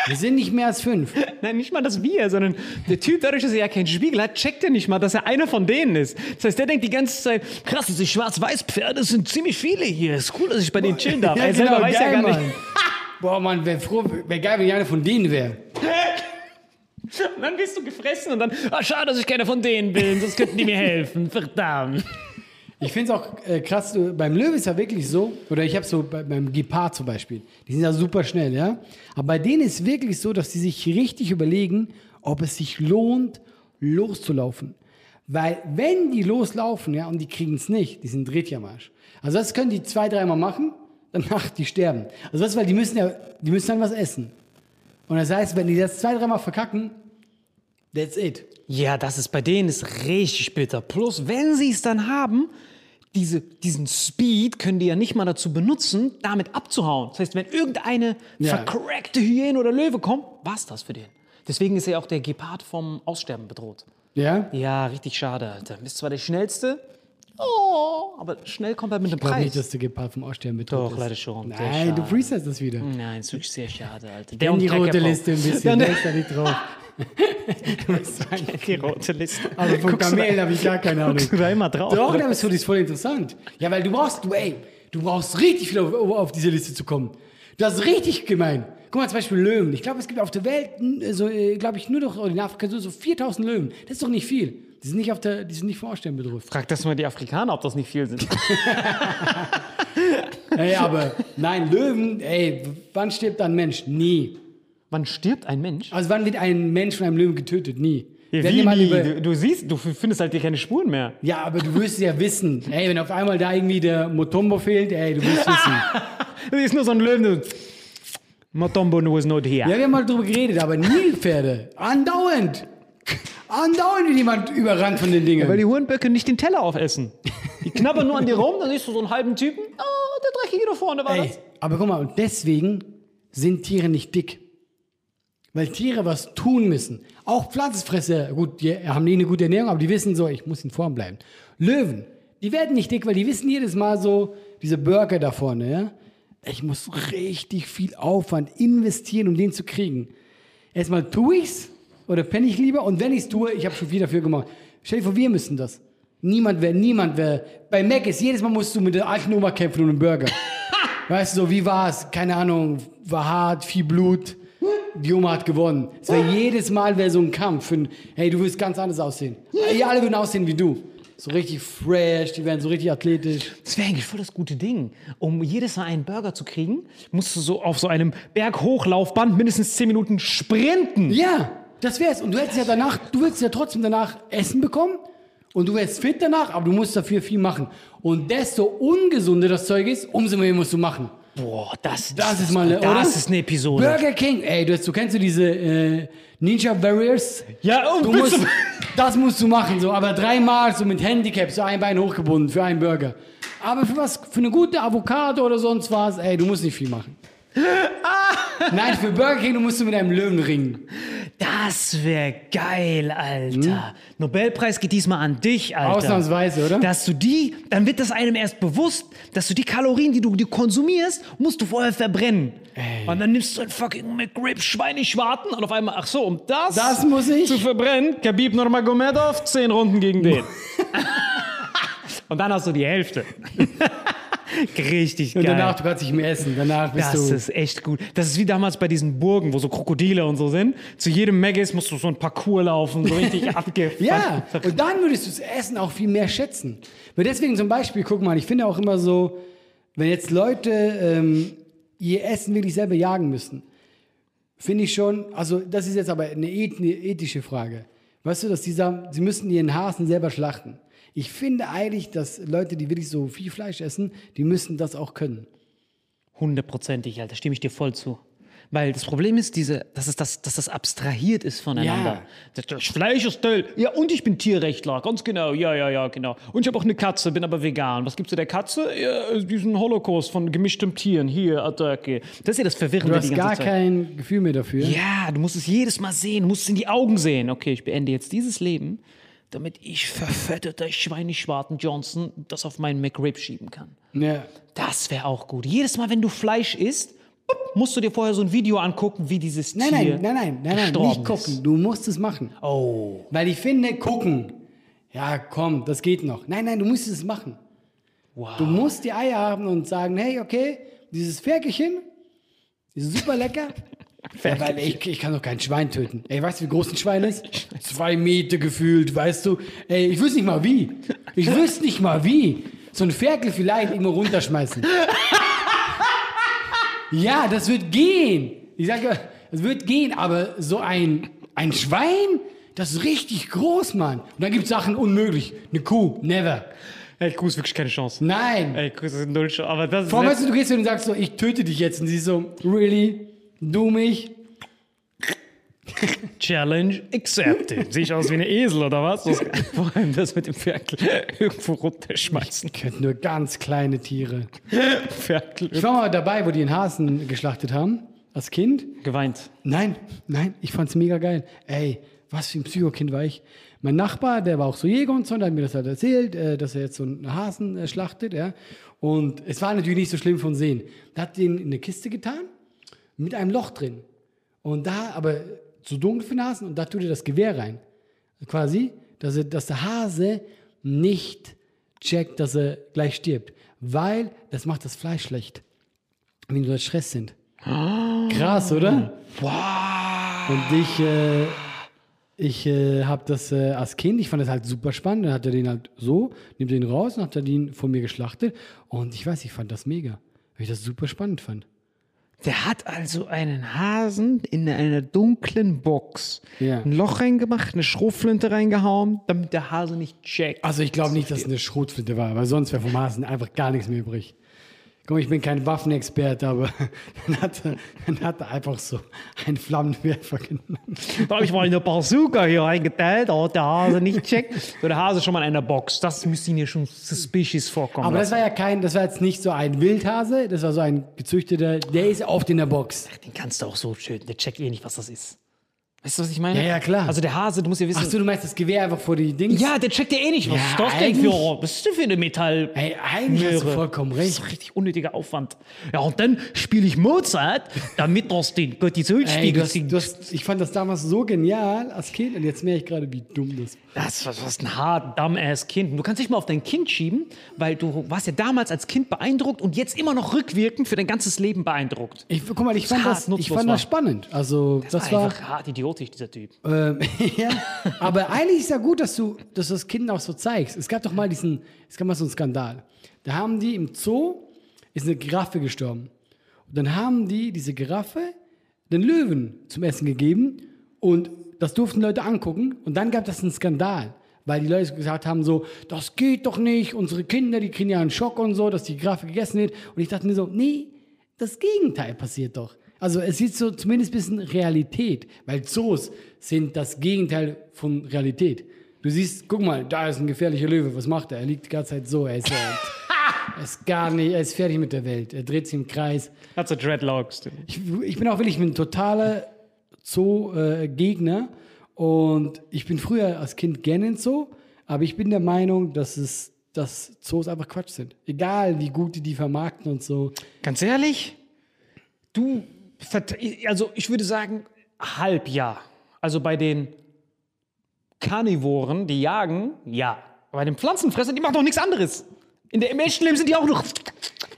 Wir sind nicht mehr als fünf. (laughs) Nein, nicht mal das Wir, sondern der Typ, dadurch, dass er ja keinen Spiegel hat, checkt er nicht mal, dass er einer von denen ist. Das heißt, der denkt die ganze Zeit, krass, diese Schwarz-Weiß-Pferde sind ziemlich viele hier. Ist cool, dass ich bei denen chillen darf. er selber weiß ja gar genau, Mann. nicht. Boah, Mann, wäre froh, wäre geil, wenn ich einer von denen wäre. Und dann wirst du gefressen und dann, ah, schade, dass ich keiner von denen bin, sonst könnten die mir helfen. Verdammt. Ich finde es auch äh, krass, du, beim Löwe ist ja wirklich so, oder ich habe so bei, beim Gepard zum Beispiel, die sind ja super schnell, ja. Aber bei denen ist wirklich so, dass sie sich richtig überlegen, ob es sich lohnt, loszulaufen. Weil wenn die loslaufen, ja, und die kriegen es nicht, die sind richtig am Arsch. Also das können die zwei, dreimal machen, danach die sterben. Also das, weil die müssen ja, die müssen dann was essen. Und das heißt, wenn die das zwei, dreimal verkacken, that's it. Ja, das ist bei denen ist richtig bitter. Plus, wenn sie es dann haben, diese, diesen Speed können die ja nicht mal dazu benutzen, damit abzuhauen. Das heißt, wenn irgendeine Ja. vercrackte Hyäne oder Löwe kommt, war's das für den. Deswegen ist ja auch der Gepard vom Aussterben bedroht. Ja? Ja, richtig schade, Alter. Ist zwar der schnellste, oh, aber schnell kommt er mit dem Ich Preis. nicht, dass der Gepard vom Aussterben bedroht Doch, ist. leider schon. Nein, du freestylst das wieder. Nein, ist wirklich sehr schade, Alter. Die und rote Cracker Liste ein bisschen, Ja, der ist da nicht drauf. Du musst sagen, (laughs) Die rote Liste. aber von Guckst Kamelen habe ich gar keine Ahnung. Guckst du da immer drauf? Doch, oder? das ist voll interessant. Ja, weil du brauchst, du, ey, du brauchst richtig viel auf, auf diese Liste zu kommen. Das ist richtig gemein. Guck mal, zum Beispiel Löwen. Ich glaube, es gibt auf der Welt, so, äh, glaube ich, nur noch in Afrika so, so 4000 Löwen. Das ist doch nicht viel. Die sind nicht, auf der, die sind nicht vom Aussterben bedroht. Frag das mal die Afrikaner, ob das nicht viel sind. (laughs) Ey, aber nein, Löwen, ey, wann stirbt ein Mensch? Nie. Wann stirbt ein Mensch? Also wann wird ein Mensch von einem Löwen getötet? Nie. Ja, Wenn wie nie? Du, du siehst, du findest halt hier keine Spuren mehr. Ja, aber du wirst ja wissen. Ey, wenn auf einmal da irgendwie der Motombo fehlt, ey, du wirst wissen. (laughs) Du siehst nur so ein Löwen. Motombo was not here. Ja, wir haben mal drüber geredet, aber Nilpferde, andauernd. Andauernd wird jemand überrannt von den Dingen. Weil die Hurenböcke nicht den Teller aufessen. Die knabbern nur an dir rum, dann siehst du so einen halben Typen. Oh, der Dreckige da vorne war Ey, das. aber guck mal, und deswegen sind Tiere nicht dick. Weil Tiere was tun müssen. Auch Pflanzenfresser, gut, die haben nie eine gute Ernährung, aber die wissen so, ich muss in Form bleiben. Löwen, die werden nicht dick, weil die wissen jedes Mal so, diese Burger da vorne, ja. Ich muss richtig viel Aufwand investieren, um den zu kriegen. Erstmal tue ich's oder penne ich lieber und wenn ich's tue, ich habe schon viel dafür gemacht. Stell dir vor, wir müssen das. Niemand wäre, niemand wäre. Bei Mac ist jedes Mal musst du mit der alten Nummer kämpfen und einem Burger. (laughs) Weißt du, so, wie war's? Keine Ahnung, war hart, viel Blut. Die Oma hat gewonnen. Es wäre jedes Mal wäre so ein Kampf. Für, ein- hey, du wirst ganz anders aussehen. Die alle würden aussehen wie du. So richtig fresh, die werden so richtig athletisch. Das wäre eigentlich voll das gute Ding. Um jedes Mal einen Burger zu kriegen, musst du so auf so einem Berghochlaufband mindestens 10 Minuten sprinten. Ja, das wär's. Und du hättest ja danach, du würdest ja trotzdem danach Essen bekommen. Und du wärst fit danach, aber du musst dafür viel machen. Und desto ungesunder das Zeug ist, umso mehr musst du machen. Boah, das, Das ist mal eine, das oder? ist eine Episode. Burger King, ey, du, hast- du kennst du diese äh, Ninja Warriors? Ja, und Du willst musst, (laughs) das musst du machen, so, aber dreimal so mit Handicap, so ein Bein hochgebunden für einen Burger. Aber für was, für eine gute Avocado oder sonst was, ey, du musst nicht viel machen. (laughs) Nein, für Burger King, du musst du mit einem Löwen ringen. Das wäre geil, Alter. Nobelpreis geht diesmal an dich, Alter. Hm? Ausnahmsweise, oder? Dass du die, dann wird das einem erst bewusst, dass du die Kalorien, die du die konsumierst, musst du vorher verbrennen. Und dann nimmst du ein fucking McRib Schweineschwarten und auf einmal, ach so, um das, Das muss ich. zu verbrennen, Khabib Nurmagomedov, zehn Runden gegen den. (laughs) (laughs) und dann hast du die Hälfte. Richtig Und geil. danach, du kannst nicht mehr essen. Danach bist Das du. ist echt gut. Das ist wie damals bei diesen Burgen, wo so Krokodile und so sind. Zu jedem Maggis musst du so ein Parcours laufen, so richtig (laughs) abgefuckt. Ja, und dann würdest du das Essen auch viel mehr schätzen. Weil deswegen zum Beispiel, guck mal, ich finde auch immer so, wenn jetzt Leute ähm, ihr Essen wirklich selber jagen müssen, finde ich schon, also das ist jetzt aber eine ethische Frage. Weißt du, dass die sagen, sie müssen ihren Hasen selber schlachten. Ich finde eigentlich, dass Leute, die wirklich so viel Fleisch essen, die müssen das auch können. Hundertprozentig, Alter, stimme ich dir voll zu. Weil das Problem ist, diese, dass, es das, dass das abstrahiert ist voneinander. Das, das Fleisch ist toll. Ja, und ich bin Tierrechtler, ganz genau. Ja, ja, ja, genau. Und ich habe auch eine Katze, bin aber vegan. Was gibt's zu der Katze? Ja, diesen Holocaust von gemischtem Tieren. Hier, Attacke. Das ist ja das Verwirrende Du die hast ganze gar Zeit. kein Gefühl mehr dafür. Ja, du musst es jedes Mal sehen, du musst es in die Augen sehen. Okay, ich beende jetzt dieses Leben, damit ich verfetteter Schweineschwarten Johnson das auf meinen McRib schieben kann. Ja. Das wäre auch gut. Jedes Mal, wenn du Fleisch isst, musst du dir vorher so ein Video angucken, wie dieses Nein, Tier nein, nein, nein, nein, nein, gestorben nicht gucken. Du musst es machen. Oh. Weil ich finde, gucken, ja komm, das geht noch. Nein, nein, du musst es machen. Wow. Du musst die Eier haben und sagen, hey, okay, dieses Ferkelchen ist super lecker. Ja, weil ich, ich kann doch kein Schwein töten. Ey, weißt du, wie groß ein Schwein ist? Zwei Meter gefühlt, weißt du? Ey, ich wüsste nicht mal wie. Ich wüsste nicht mal wie. So ein Ferkel vielleicht irgendwo runterschmeißen. ja, das wird gehen. Ich sage, es wird gehen, aber so ein, ein Schwein, das ist richtig groß, Mann. Und dann gibt es Sachen unmöglich. Eine Kuh, never. Ey, Kuh ist wirklich keine Chance. Nein. Ey, Kuh ist null Chance. Aber das ist. Vor allem, weißt du, du gehst hin und sagst so, ich töte dich jetzt. Und sie ist so, really? Du mich? Challenge accepted. Sehe ich aus wie ein Esel oder was? (laughs) Vor allem das mit dem Ferkel irgendwo runterschmeißen. Ich könnte nur ganz kleine Tiere. Ferkel. Ich war mal dabei, wo die einen Hasen geschlachtet haben. Als Kind. Geweint. Nein, nein, ich fand's mega geil. Ey, was für ein Psychokind war ich. Mein Nachbar, der war auch so Jäger und so, der hat mir das halt erzählt, äh, dass er jetzt so einen Hasen äh, schlachtet, ja. Und es war natürlich nicht so schlimm von sehen. Der hat den in eine Kiste getan, mit einem Loch drin. Und da, aber zu dunkel für den Hasen, und da tut er das Gewehr rein. Quasi, dass, er, dass der Hase nicht checkt, dass er gleich stirbt. Weil das macht das Fleisch schlecht. Wenn die unter Stress sind. Krass, oder? Und ich, äh, ich äh, habe das äh, als Kind, ich fand das halt super spannend. Dann hat er den halt so, nimmt den raus und hat er den von mir geschlachtet. Und ich weiß, ich fand das mega, weil ich das super spannend fand. Der hat also einen Hasen in einer dunklen Box Ja. ein Loch reingemacht, eine Schrotflinte reingehauen, damit der Hase nicht checkt. Also ich glaube nicht, dass es eine Schrotflinte war, weil sonst wäre vom Hasen einfach gar nichts mehr übrig. Guck, ich bin kein Waffenexperte, aber (laughs) dann hat, er, dann hat er einfach so einen Flammenwerfer genommen. Da habe ich mal eine Bazooka hier eingeteilt, da hat der Hase nicht checkt. So, der Hase ist schon mal in einer Box. Das müsste Ihnen hier schon suspicious vorkommen. Aber das lassen. war ja kein, das war jetzt nicht so ein Wildhase, das war so ein gezüchteter, der ist oft in der Box. Den kannst du auch so schön. Der checkt eh nicht, was das ist. Weißt du, was ich meine? Ja, ja, klar. Also der Hase, du musst ja wissen. Ach so, du meinst das Gewehr einfach vor die Dings? ja, der checkt ja eh nicht, was Ja, ist das denn für, was ist denn für eine Metall? Ey, eigentlich hast du vollkommen Das recht. ist richtig unnötiger Aufwand. Ja, und dann spiele ich Mozart, damit das den Cortisolspiegel hast, ich fand das damals so genial als Kind und jetzt merke ich gerade, wie dumm das Das was was ein hart, dumbass Kind. Und Du kannst dich mal auf dein Kind schieben, weil du warst ja damals als Kind beeindruckt und jetzt immer noch rückwirkend für dein ganzes Leben beeindruckt. Ich, guck mal, ich Das fand, das, ich fand war. das spannend. Also, das, war. einfach hart idiotisch, dieser Typ. Ähm, (laughs) ja, aber eigentlich ist ja gut, dass du, dass du das Kind auch so zeigst. Es gab doch mal diesen, es gab mal so einen Skandal. Da haben die im Zoo, ist eine Giraffe gestorben. Und dann haben die diese Giraffe den Löwen zum Essen gegeben und das durften Leute angucken. Und dann gab das einen Skandal, weil die Leute gesagt haben so, das geht doch nicht, unsere Kinder, die kriegen ja einen Schock und so, dass die Giraffe gegessen wird. Und ich dachte mir so, nee, das Gegenteil passiert doch. Also es ist so zumindest ein bisschen Realität, weil Zoos sind das Gegenteil von Realität. Du siehst, guck mal, da ist ein gefährlicher Löwe, was macht er? Er liegt die ganze Zeit so, er ist, (laughs) er ist gar nicht, er ist fertig mit der Welt, er dreht sich im Kreis. Hat so Dreadlocks. Ich, ich bin auch wirklich ein totaler Zoo-Gegner und ich bin früher als Kind gerne in Zoo, aber ich bin der Meinung, dass es dass Zoos einfach Quatsch sind. Egal, wie gut die die vermarkten und so. Ganz ehrlich, du, also ich würde sagen, halb ja. Also bei den Karnivoren, die jagen, ja. Bei den Pflanzenfressern, die machen doch nichts anderes. In der, Im echten Leben sind die auch noch.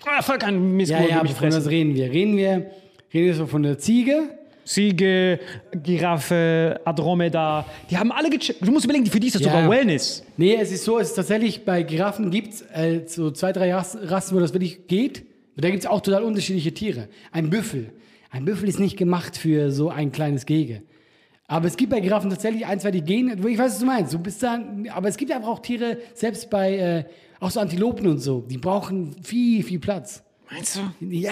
Ah, voll kein Mist, Ja, ja, aber von was reden wir? Reden wir, reden wir so von der Ziege? Ziege, Giraffe, Andromeda, die haben alle gecheckt. Du musst überlegen, für die ist das Ja. sogar Wellness. Nee, es ist so, es ist tatsächlich, bei Giraffen gibt es äh, so zwei, drei Rassen, wo das wirklich geht. Da gibt es auch total unterschiedliche Tiere. Ein Büffel. Ein Büffel ist nicht gemacht für so ein kleines Gehege. Aber es gibt bei Giraffen tatsächlich ein, zwei, die gehen. Ich weiß, was du meinst. Du bist dann, aber es gibt einfach auch Tiere, selbst bei, äh, auch so Antilopen und so, die brauchen viel, viel Platz. Meinst du? Ja.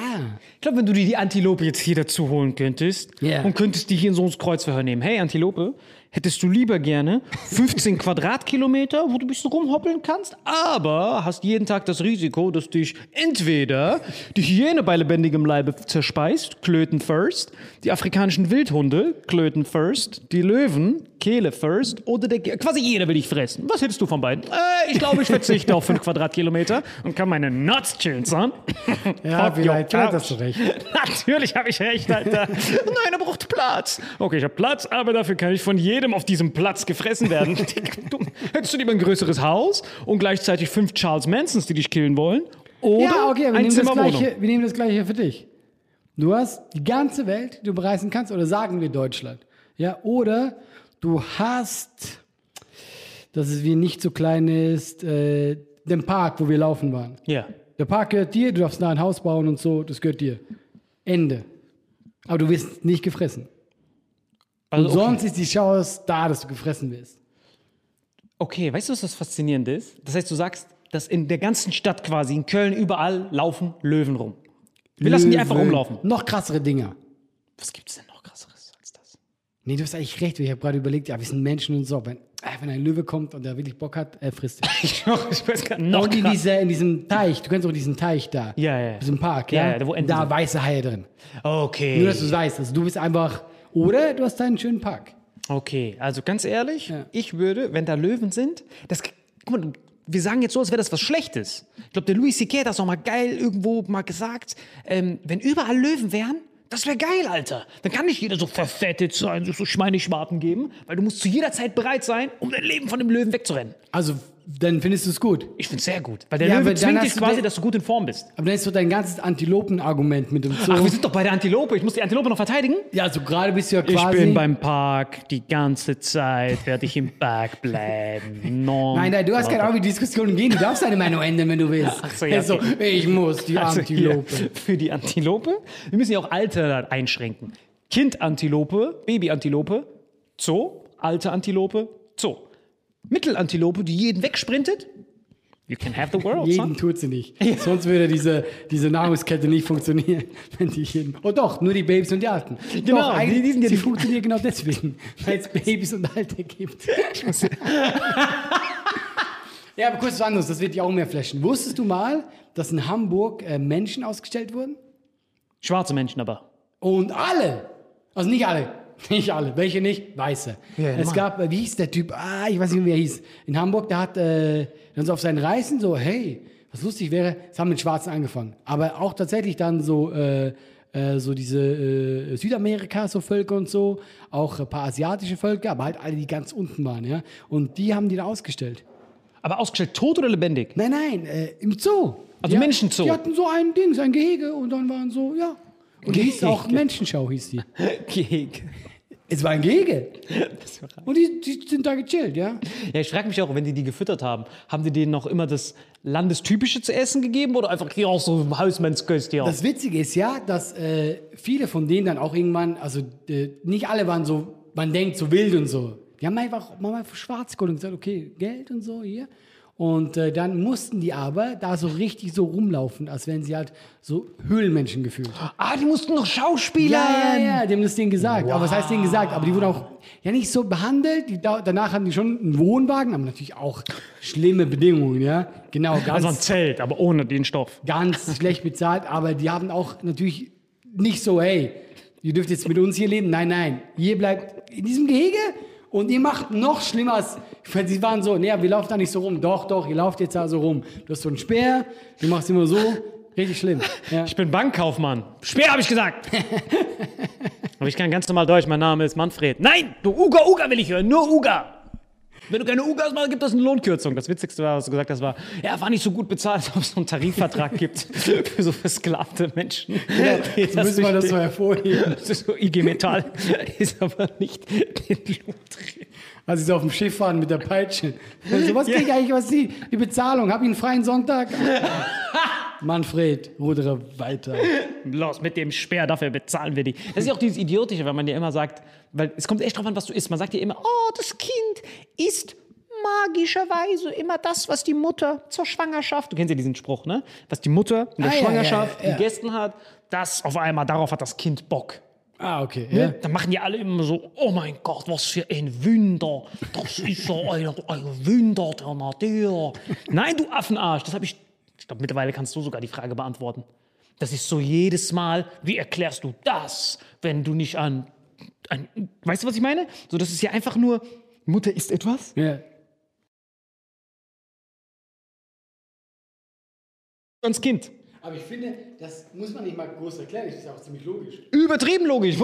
Ich glaube, wenn du dir die Antilope jetzt hier dazu holen könntest Ja. und könntest die hier in so ein Kreuzverhör nehmen. Hey, Antilope, hättest du lieber gerne 15 Quadratkilometer, wo du ein bisschen rumhoppeln kannst, aber hast jeden Tag das Risiko, dass dich entweder die Hyäne bei lebendigem Leibe zerspeist, Klöten first, die afrikanischen Wildhunde, Klöten first, die Löwen, Kehle first, oder der, quasi jeder will dich fressen. Was hättest du von beiden? Äh, ich glaube, ich verzichte auf 5 (laughs) Quadratkilometer und kann meine Nuts chillen, son. Ja, Fuck vielleicht, vielleicht hast du recht. (laughs) Natürlich habe ich recht, Alter. (laughs) Nein, er braucht Platz. Okay, ich habe Platz, aber dafür kann ich von jedem auf diesem Platz gefressen werden. (laughs) Du, hättest du lieber ein größeres Haus und gleichzeitig fünf Charles Mansons, die dich killen wollen? Oder Ja, okay, wir ein nehmen, das gleiche, wir nehmen das gleiche für dich. Du hast die ganze Welt, die du bereisen kannst, oder sagen wir Deutschland. Ja, oder du hast, dass es wie nicht so klein ist, äh, den Park, wo wir laufen waren. Ja. Der Park gehört dir, du darfst da ein Haus bauen und so, das gehört dir. Ende. Aber du wirst nicht gefressen. Also, und sonst ist die Chance da, dass du gefressen wirst. Okay, weißt du, was das Faszinierende ist? Das heißt, du sagst, dass in der ganzen Stadt quasi, in Köln, überall laufen Löwen rum. Wir lassen die einfach Löwen. rumlaufen. Noch krassere Dinger. Was gibt es denn noch krasseres als das? Nee, du hast eigentlich recht. Ich habe gerade überlegt, ja, wir sind Menschen und so. Wenn, äh, wenn ein Löwe kommt und der wirklich Bock hat, er (laughs) frisst ihn. ich weiß gar nicht. Noch Und in, dieser, in diesem Teich, du kennst auch diesen Teich da. Ja, ja, ja. Diesem Park, Ja, ja. ja, da da weiße Haie drin. Okay. Nur, dass du es weißt. Also du bist einfach, oder du hast deinen schönen Park. Okay, also ganz ehrlich, Ja. ich würde, wenn da Löwen sind, das, guck mal, wir sagen jetzt so, als wäre das was Schlechtes. Ich glaube, der Louis C.K. hat das auch mal geil irgendwo mal gesagt. Ähm, wenn überall Löwen wären, das wäre geil, Alter. Dann kann nicht jeder so verfettet sein, sich so Schweineschwarten geben, weil du musst zu jeder Zeit bereit sein, um dein Leben von dem Löwen wegzurennen. Also, dann findest du es gut. Ich finde sehr gut, weil der Ja, Löwe zwingt dich quasi, dass du gut in Form bist. Aber dann ist so dein ganzes Antilopen-Argument mit dem Zoo. Ach, wir sind doch bei der Antilope. Ich muss die Antilope noch verteidigen. ja, also gerade bist du ja Ich quasi... bin beim Park, die ganze Zeit werde ich im Park bleiben. Non. (laughs) Nein, nein, du hast keine Ahnung, wie die Diskussionen gehen. Du darfst deine Meinung ändern, wenn du willst. Ach so, ja, Also, okay. ich muss die Also Antilope. für die Antilope. Wir müssen ja auch Alter einschränken. Kindantilope, Babyantilope, Zoo, alte Antilope, Zoo. Mittelantilope, die jeden wegsprintet. You can have the world, (laughs) Jeden son. tut sie nicht. Sonst würde diese, diese Nahrungskette nicht funktionieren. (laughs) Wenn die jeden, oh doch, nur die Babys und die Alten. Genau, doch, eigentlich, die- die sind ja sie die- funktionieren genau deswegen, (laughs) weil es Babys und Alte gibt. ja, aber kurz was anderes, das wird ja auch mehr flashen. Wusstest du mal, dass in Hamburg äh, Menschen ausgestellt wurden? Schwarze Menschen aber. Und alle. Also nicht alle. Nicht alle. Welche nicht? Weiße. Ja, es Mann. gab, äh, wie hieß der Typ? Ah, ich weiß nicht, wie er hieß. In Hamburg, der hat äh, dann so auf seinen Reisen so, hey, was lustig wäre, es haben mit Schwarzen angefangen. Aber auch tatsächlich dann so, äh, äh, so diese äh, Südamerika, so Völker und so, auch ein paar asiatische Völker, aber halt alle, die ganz unten waren, ja. Und die haben die da ausgestellt. Aber ausgestellt tot oder lebendig? Nein, nein, äh, im Zoo. Also Die- Menschenzoo. Die hatten so ein Ding, so ein Gehege und dann waren so, ja. Und die hieß auch. Menschenschau, hieß die. (laughs) Gehege. Es war ein Gehege. Und die, die sind da gechillt, ja? Ja, ich frage mich auch, wenn die die gefüttert haben, haben die denen noch immer das Landestypische zu essen gegeben oder einfach hier auch so Hausmannsköst hier? Das Witzige ist ja, dass äh, viele von denen dann auch irgendwann, also äh, nicht alle waren so, man denkt so wild und so. Die haben einfach mal schwarz geholt und gesagt, okay, Geld und so hier. Und äh, dann mussten die aber da so richtig so rumlaufen, als wären sie halt so Höhlenmenschen gefühlt. ah, die mussten noch Schauspieler. Ja, ja, ja, die haben das denen gesagt. Aber was heißt denen gesagt? Aber die wurden auch ja nicht so behandelt. Die, da- danach hatten die schon einen Wohnwagen, aber natürlich auch schlimme Bedingungen, ja. Genau, ganz, Also ein Zelt, aber ohne den Stoff. ganz (laughs) schlecht bezahlt. Aber die haben auch natürlich nicht so, hey, ihr dürft jetzt mit uns hier leben. Nein, nein, ihr bleibt in diesem Gehege und ihr macht noch schlimmer. als- Weil sie waren so, nee, wir laufen da nicht so rum. Doch, doch, ihr lauft jetzt da so rum. Du hast so einen Speer, du machst immer so. Richtig schlimm. Ja. Ich bin Bankkaufmann. Speer, habe ich gesagt. (laughs) Aber ich kann ganz normal Deutsch. Mein Name ist Manfred. Nein, du Uga Uga will ich hören. Nur Uga. Wenn du keine Ugas machst, gibt es eine Lohnkürzung. Das Witzigste war, was du gesagt hast, war, ja, war nicht so gut bezahlt, als (laughs) ob es so einen Tarifvertrag gibt (laughs) für so versklavte Menschen. (laughs) Die Jetzt müssen wir das so hervorheben. Das ist so IG Metall, ist aber nicht den Lohnträger. Als sie so auf dem Schiff waren mit der Peitsche. (laughs) Also, was kriege ich eigentlich, was ist die, Bezahlung? Hab ich einen freien Sonntag? (laughs) Manfred, rudere weiter. Los, mit dem Speer, dafür bezahlen wir die. Das ist ja auch dieses Idiotische, wenn man dir immer sagt, weil es kommt echt drauf an, was du isst. Man sagt dir immer, oh, das Kind isst magischerweise immer das, was die Mutter zur Schwangerschaft, du kennst ja diesen Spruch, ne? Was die Mutter in der Ah, Schwangerschaft ja, ja, ja. gegessen hat, das auf einmal, darauf hat das Kind Bock. Ah, okay. Ne? Ja. Da machen die alle immer so, oh mein Gott, was für ein Wunder. Das ist so ein, ein Wunder der Natur. Nein, du Affenarsch, das habe ich, ich glaube, mittlerweile kannst du sogar die Frage beantworten. Das ist so jedes Mal, wie erklärst du das, wenn du nicht an, an weißt du, was ich meine? So, das ist ja einfach nur, Mutter isst etwas, ja. ans Kind. Aber ich finde, das muss man nicht mal groß erklären. Das ist ja auch ziemlich logisch. Übertrieben logisch.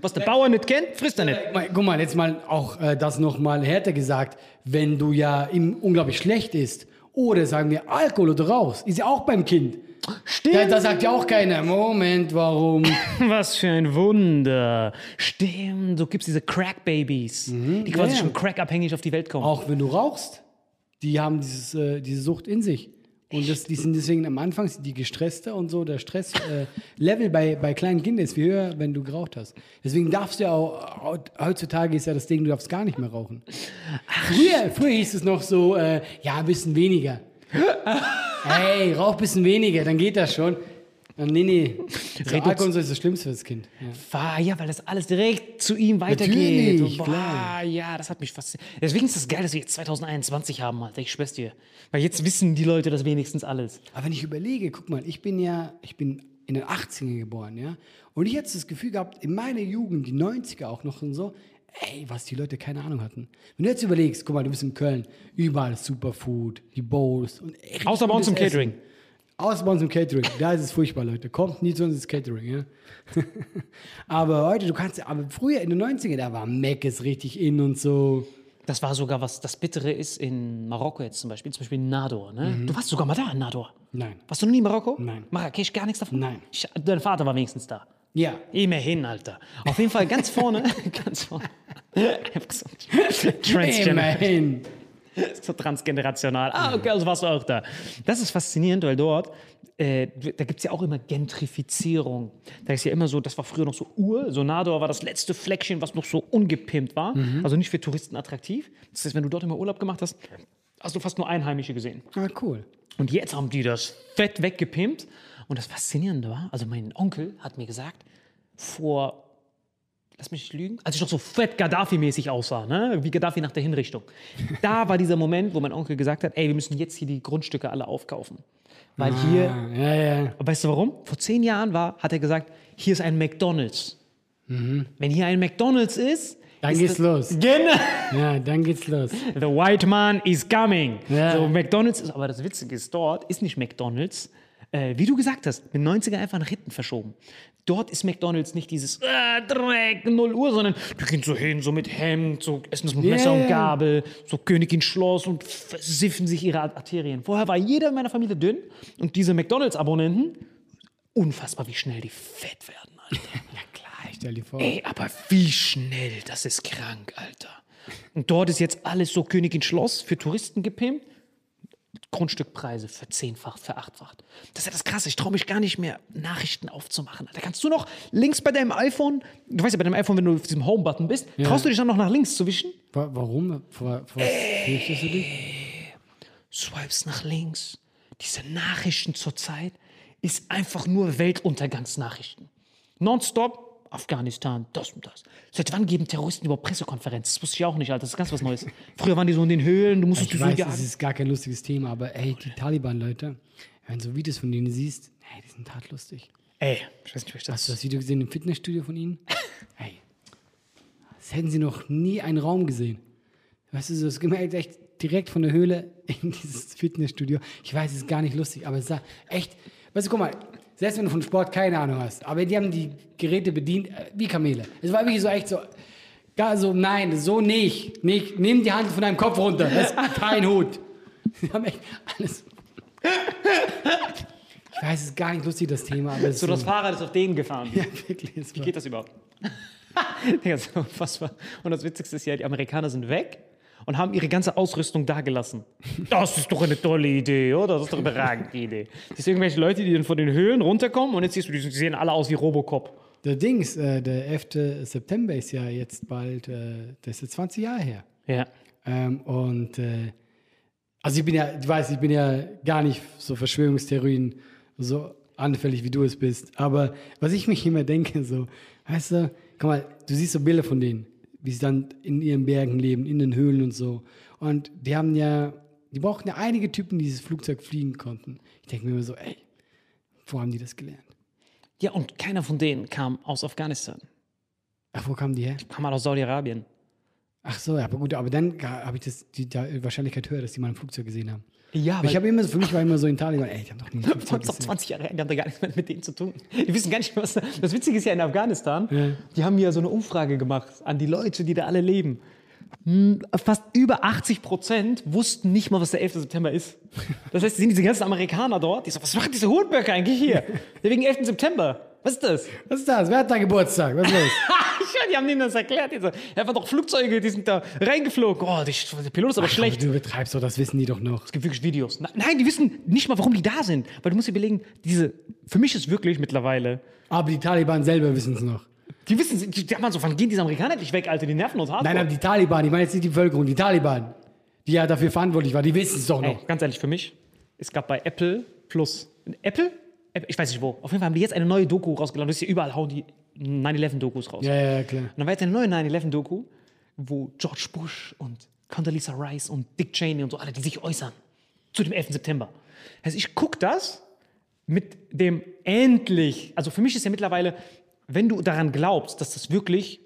Was der Bauer nicht kennt, frisst er nicht. Guck mal, jetzt mal auch äh, das nochmal härter gesagt. Wenn du ja ihm unglaublich schlecht isst oder sagen wir Alkohol oder rauchst, ist ja auch beim Kind. Stimmt. Da, da sagt ja auch keiner, Moment, warum? (laughs) Was für ein Wunder. Stimmt, so gibt's diese Crack-Babys, die quasi ja. schon crackabhängig auf die Welt kommen. Auch wenn du rauchst, die haben dieses, äh, diese Sucht in sich. Und das, die sind deswegen am Anfang die gestresster und so. Der Stresslevel äh, bei, bei kleinen Kindern ist viel höher, wenn du geraucht hast. Deswegen darfst du ja auch, heutzutage ist ja das Ding, du darfst gar nicht mehr rauchen. Früher, früher hieß es noch so, äh, ja, ein bisschen weniger. (laughs) hey, rauch ein bisschen weniger, dann geht das schon. Äh, Nee, nee. (laughs) So, Alkohol ist das Schlimmste für das Kind. Ja. Ja, weil das alles direkt zu ihm weitergeht. Natürlich, Und, klar. Ja, das hat mich fasziniert. Deswegen ist das geil, dass wir jetzt 2021 haben, Alter. Ich schwör's dir. Weil jetzt wissen die Leute das wenigstens alles. Aber wenn ich überlege, guck mal, ich bin ja, ich bin in den 80ern geboren, ja. Und ich hätte das Gefühl gehabt, in meiner Jugend, die 90er auch noch und so, ey, was die Leute keine Ahnung hatten. Wenn du jetzt überlegst, guck mal, du bist in Köln, überall Superfood, die Bowls und echt Außer bei uns im Catering. Essen. Außer bei uns im Catering. Da ist es furchtbar, Leute. Kommt nie zu uns ins Catering, ja. (laughs) aber heute, du kannst, aber früher in den 90ern, da war Meckes richtig in und so. Das war sogar, was das Bittere ist in Marokko jetzt zum Beispiel. Zum Beispiel in Nador, ne? Du warst sogar mal da in Nador. Nein. Warst du noch nie in Marokko? Nein. Marrakesch, gar nichts davon? Nein. Ich, dein Vater war wenigstens da. Ja. Immerhin, Alter. Auf jeden Fall ganz vorne. (laughs) ganz vorne. (laughs) Immerhin. So transgenerational. Ah, okay, also warst du auch da. Das ist faszinierend, weil dort, äh, da gibt es ja auch immer Gentrifizierung. Da ist ja immer so, das war früher noch so Ur, so Nador war das letzte Fleckchen, was noch so ungepimpt war. Also nicht für Touristen attraktiv. Das heißt, wenn du dort immer Urlaub gemacht hast, hast du fast nur Einheimische gesehen. Ah, cool. Und jetzt haben die das fett weggepimpt. Und das Faszinierende war, also mein Onkel hat mir gesagt, vor, lass mich nicht lügen, als ich noch so fett Gaddafi-mäßig aussah, ne? wie Gaddafi nach der Hinrichtung. Da war dieser Moment, wo mein Onkel gesagt hat, ey, wir müssen jetzt hier die Grundstücke alle aufkaufen. Weil hier, Ah, ja, ja. weißt du warum? Vor zehn Jahren war, hat er gesagt, hier ist ein McDonalds. Wenn hier ein McDonalds ist, Dann geht's los. Genau. Ja, dann geht's los. The white man is coming. Ja. So, McDonalds ist, aber das Witzige ist, dort ist nicht McDonalds, äh, wie du gesagt hast, mit 90er einfach nach hinten verschoben. Dort ist McDonalds nicht dieses äh, Dreck, 0 Uhr, sondern die gehen so hin, so mit Hemd, so essen das mit Messer und Yeah. Gabel, so Königin Schloss und versiffen sich ihre Arterien. Vorher war jeder in meiner Familie dünn und diese McDonalds-Abonnenten, unfassbar, wie schnell die fett werden, Alter. (laughs) Ja, klar, ich stell dir vor. Ey, aber wie schnell, das ist krank, Alter. Und dort ist jetzt alles so Königin Schloss für Touristen gepimpt. Grundstückpreise verzehnfacht, verachtfacht. Das ist ja das Krasse. Ich traue mich gar nicht mehr, Nachrichten aufzumachen. Da kannst du noch links bei deinem iPhone, du weißt ja bei deinem iPhone, wenn du auf diesem Home-Button bist, traust du dich dann noch nach links zu wischen? Wa- Warum? Vor, vor was fürchtest du dich? Swipes nach links. Diese Nachrichten zurzeit ist einfach nur Weltuntergangsnachrichten. Nonstop Afghanistan, das und das. Seit wann geben Terroristen überhaupt Pressekonferenzen? Das wusste ich auch nicht, Alter. Das ist ganz was Neues. Früher waren die so in den Höhlen, du musstest Ich die weiß, das ist gar kein lustiges Thema, aber ey, die Taliban-Leute, wenn du so Videos von denen siehst, hey, die sind tatlustig. Ey, ich weiß nicht, was Hast du das das Video gesehen im Fitnessstudio von ihnen? (laughs) hey, das hätten sie noch nie einen Raum gesehen. Weißt du, ging mir echt direkt von der Höhle in dieses Fitnessstudio. Ich weiß, es ist gar nicht lustig, aber es sah echt, weißt du, guck mal, selbst wenn du von Sport keine Ahnung hast, aber die haben die Geräte bedient äh, wie Kamele. Es war wirklich so echt so, gar so, nein, so nicht. nicht. Nimm die Hand von deinem Kopf runter, das ist kein (laughs) Hut. Sie haben echt alles. Ich weiß, es ist gar nicht lustig, das Thema, aber So, das Fahrrad ist auf denen gefahren. ja, wirklich. Wie geht das überhaupt? (laughs) Digga, so unfassbar. Und das Witzigste ist ja, die Amerikaner sind weg und haben ihre ganze Ausrüstung da gelassen. Das ist doch eine tolle Idee, oder? Das ist doch eine überragende (laughs) Idee. Das sind irgendwelche Leute, die dann von den Höhlen runterkommen und jetzt siehst du, die sehen alle aus wie Robocop. Der Dings, äh, der 11. September ist ja jetzt bald, äh, das ist jetzt 20 Jahre her. Ja. Ähm, und äh, also ich bin ja, du weißt, ich bin ja gar nicht so Verschwörungstheorien so anfällig, wie du es bist. Aber was ich mich immer denke, so, weißt du, guck mal, du siehst so Bilder von denen, wie sie dann in ihren Bergen leben, in den Höhlen und so. Und die haben ja, die brauchten ja einige Typen, die dieses Flugzeug fliegen konnten. Ich denke mir immer so, ey, wo haben die das gelernt? Ja, und keiner von denen kam aus Afghanistan. Ach, wo kamen die her? Kam mal aus Saudi-Arabien. Ach so, ja, aber gut, aber dann habe ich das, die, die Wahrscheinlichkeit höher, dass die mal ein Flugzeug gesehen haben. Ja, Aber ich habe immer, für mich war immer so in Taliban, ey, die haben doch nie (laughs) ein Flugzeug Sonst noch gesehen. 20 Jahre her, die haben da gar nichts mehr mit denen zu tun. Die wissen gar nicht, was. Das Witzige ist ja in Afghanistan, Ja. die haben ja so eine Umfrage gemacht an die Leute, die da alle leben. Hm, Fast über 80 Prozent wussten nicht mal, was der 11. September ist. Das heißt, sind diese ganzen Amerikaner dort, die so, was machen diese Hohenböcke eigentlich hier? (laughs) Ja, wegen 11. September. Was ist das? Was ist das? Wer hat da Geburtstag? Was ist los? (laughs) (laughs) Die haben denen das erklärt. Die so, waren doch Flugzeuge, die sind da reingeflogen. Oh, die, der Pilot ist aber schlecht. Du betreibst doch, das wissen die doch noch. Es gibt wirklich Videos. Nein, die wissen nicht mal, warum die da sind. Weil du musst dir überlegen, diese, für mich ist wirklich mittlerweile, Aber die Taliban selber wissen es noch. die wissen, die, die haben so, wann gehen diese Amerikaner endlich weg, Alter? Die nerven uns hart. Nein, aber die Taliban, ich meine jetzt nicht die Bevölkerung, die Taliban, die ja dafür verantwortlich war, die wissen es doch Ey, noch. ganz ehrlich, für mich, es gab bei Apple Plus, Apple? Apple? Ich weiß nicht wo. Auf jeden Fall haben die jetzt eine neue Doku rausgeladen. Das ist ja überall, hauen die 9-11-Dokus raus. Ja, ja, klar. Und dann war jetzt eine neue 9-11-Doku, wo George Bush und Condoleezza Rice und Dick Cheney und so alle, die sich äußern zu dem 11. September. Also ich gucke das mit dem endlich, also für mich ist ja mittlerweile, wenn du daran glaubst, dass das wirklich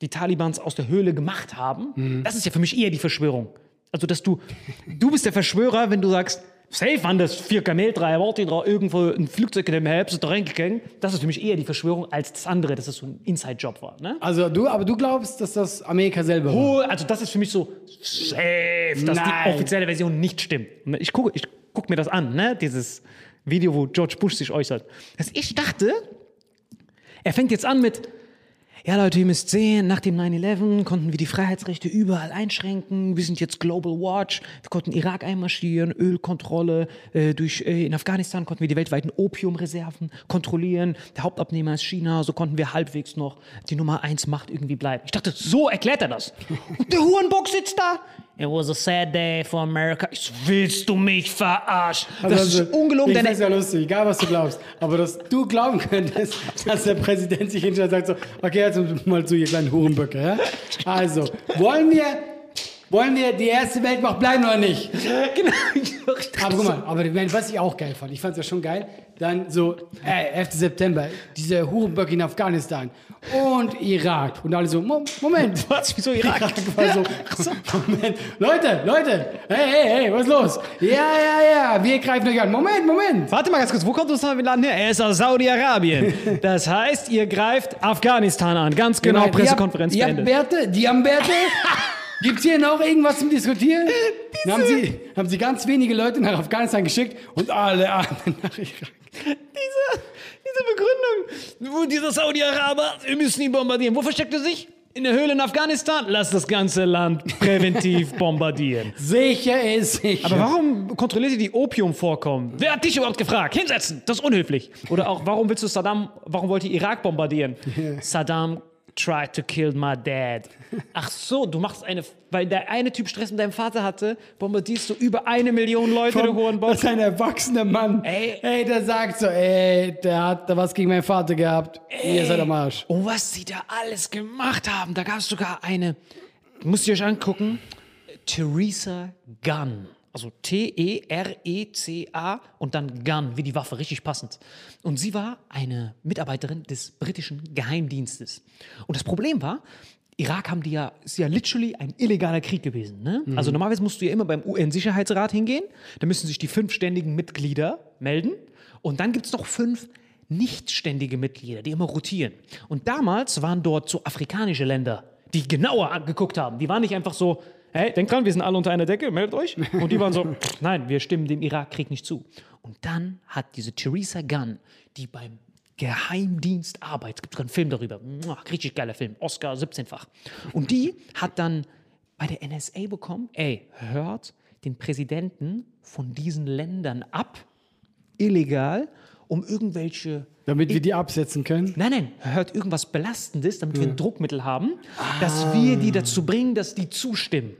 die Talibans aus der Höhle gemacht haben, das ist ja für mich eher die Verschwörung. Also dass du, du bist der Verschwörer, wenn du sagst, safe waren das vier Kameldreier, warte da irgendwo ein Flugzeug in dem Herbst da reingegangen. Das ist für mich eher die Verschwörung als das andere, dass das so ein Inside-Job war. Ne? Also du, aber du glaubst, dass das Amerika selber war. Oh, also das ist für mich so safe, dass die Nein. offizielle Version nicht stimmt. Ich gucke ich guck mir das an, ne? dieses Video, wo George Bush sich äußert. Also ich dachte, er fängt jetzt an mit, ja Leute, ihr müsst sehen, nach dem 9-11 konnten wir die Freiheitsrechte überall einschränken. Wir sind jetzt Global Watch. Wir konnten Irak einmarschieren, Ölkontrolle. Äh, durch, äh, in Afghanistan konnten wir die weltweiten Opiumreserven kontrollieren. Der Hauptabnehmer ist China. So konnten wir halbwegs noch die Nummer 1 Macht irgendwie bleiben. Ich dachte, so erklärt er das. Und (laughs) der Hurenbock sitzt da. It was a sad day for America. Ich willst du mich verarschen? Das Also, ist ungelogen. Ich Deine, finde ja lustig, egal was du glaubst. Aber dass du glauben könntest, dass der Präsident sich hinstellt und sagt so, okay, jetzt mal zu, ihr kleinen Hurenböcke. Ja? Also, wollen wir, wollen wir die erste Weltmacht bleiben oder nicht? (laughs) genau. Aber guck mal, aber was ich auch geil fand, ich fand es ja schon geil, dann so, äh, 11. September, diese Hurenböcke in Afghanistan und Irak. Und alle so, Mo Moment. (laughs) Was? Wieso Irak? war (laughs) so, Moment. Leute, Leute, hey, hey, hey, was ist los? Ja, ja, ja, wir greifen euch an. Moment, Moment. Warte mal ganz kurz, wo kommt Osama Bin Laden her? Er ist aus Saudi-Arabien. Das heißt, ihr greift Afghanistan an. Ganz genau, Die Pressekonferenz Die beendet. Bärte, die haben Bärte. Gibt's hier noch irgendwas zum Diskutieren? (laughs) Dann haben sie, haben sie ganz wenige Leute nach Afghanistan geschickt und alle anderen (laughs) nach Irak. Diese, diese Begründung. Wo dieser Saudi-Araber, wir müssen ihn bombardieren. Wo versteckt er sich? In der Höhle in Afghanistan? Lass das ganze Land (laughs) präventiv bombardieren. Sicher ist sicher. Aber warum kontrolliert ihr die Opiumvorkommen? Wer hat dich überhaupt gefragt? Hinsetzen, das ist unhöflich. Oder auch, warum willst du Saddam, warum wollt ihr Irak bombardieren? Saddam tried to kill my dad. (laughs) Ach so, du machst eine, weil der eine Typ Stress mit deinem Vater hatte, bombardierst du über eine Million Leute, du Hurenbock. Das ist ein erwachsener Mann. Ey. ey, der sagt so, ey, der hat da was gegen meinen Vater gehabt. Ihr seid am Arsch. Und was sie da alles gemacht haben, da gab es sogar eine, müsst ihr euch angucken, Theresa Gunn. Also T-E-R-E-C-A und dann Gunn, wie die Waffe, richtig passend. Und sie war eine Mitarbeiterin des britischen Geheimdienstes. Und das Problem war, Irak haben die ja, ist ja literally ein illegaler Krieg gewesen. Ne? Also normalerweise musst du ja immer beim UN-Sicherheitsrat hingehen, da müssen sich die fünf ständigen Mitglieder melden und dann gibt es noch fünf nichtständige Mitglieder, die immer rotieren. Und damals waren dort so afrikanische Länder, die genauer angeguckt haben. Die waren nicht einfach so, hey, denkt dran, wir sind alle unter einer Decke, meldet euch. Und die waren so, (laughs) nein, wir stimmen dem Irakkrieg nicht zu. Und dann hat diese Theresa Gunn, die beim Geheimdienst arbeitet, es gibt einen Film darüber, richtig geiler Film, Oscar 17-fach. Und die hat dann bei der NSA bekommen, ey, hört den Präsidenten von diesen Ländern ab, illegal, um irgendwelche Damit wir die absetzen können. Nein, nein, hört irgendwas Belastendes, damit wir ein Druckmittel haben, dass wir die dazu bringen, dass die zustimmen.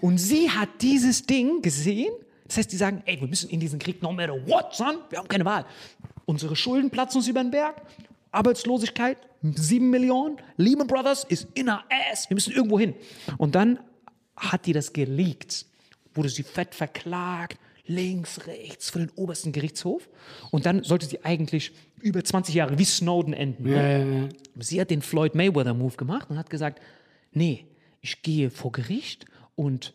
Und sie hat dieses Ding gesehen. Das heißt, die sagen, ey, wir müssen in diesen Krieg no matter what, son. Wir haben keine Wahl. Unsere Schulden platzen uns über den Berg. Arbeitslosigkeit, 7 Millionen. Lehman Brothers ist in our ass. Wir müssen irgendwo hin. Und dann hat die das geleakt. Wurde sie fett verklagt. Links, rechts, von den obersten Gerichtshof. Und dann sollte sie eigentlich über 20 Jahre wie Snowden enden. Ja, ja, ja. Sie hat den Floyd Mayweather Move gemacht und hat gesagt, nee, ich gehe vor Gericht und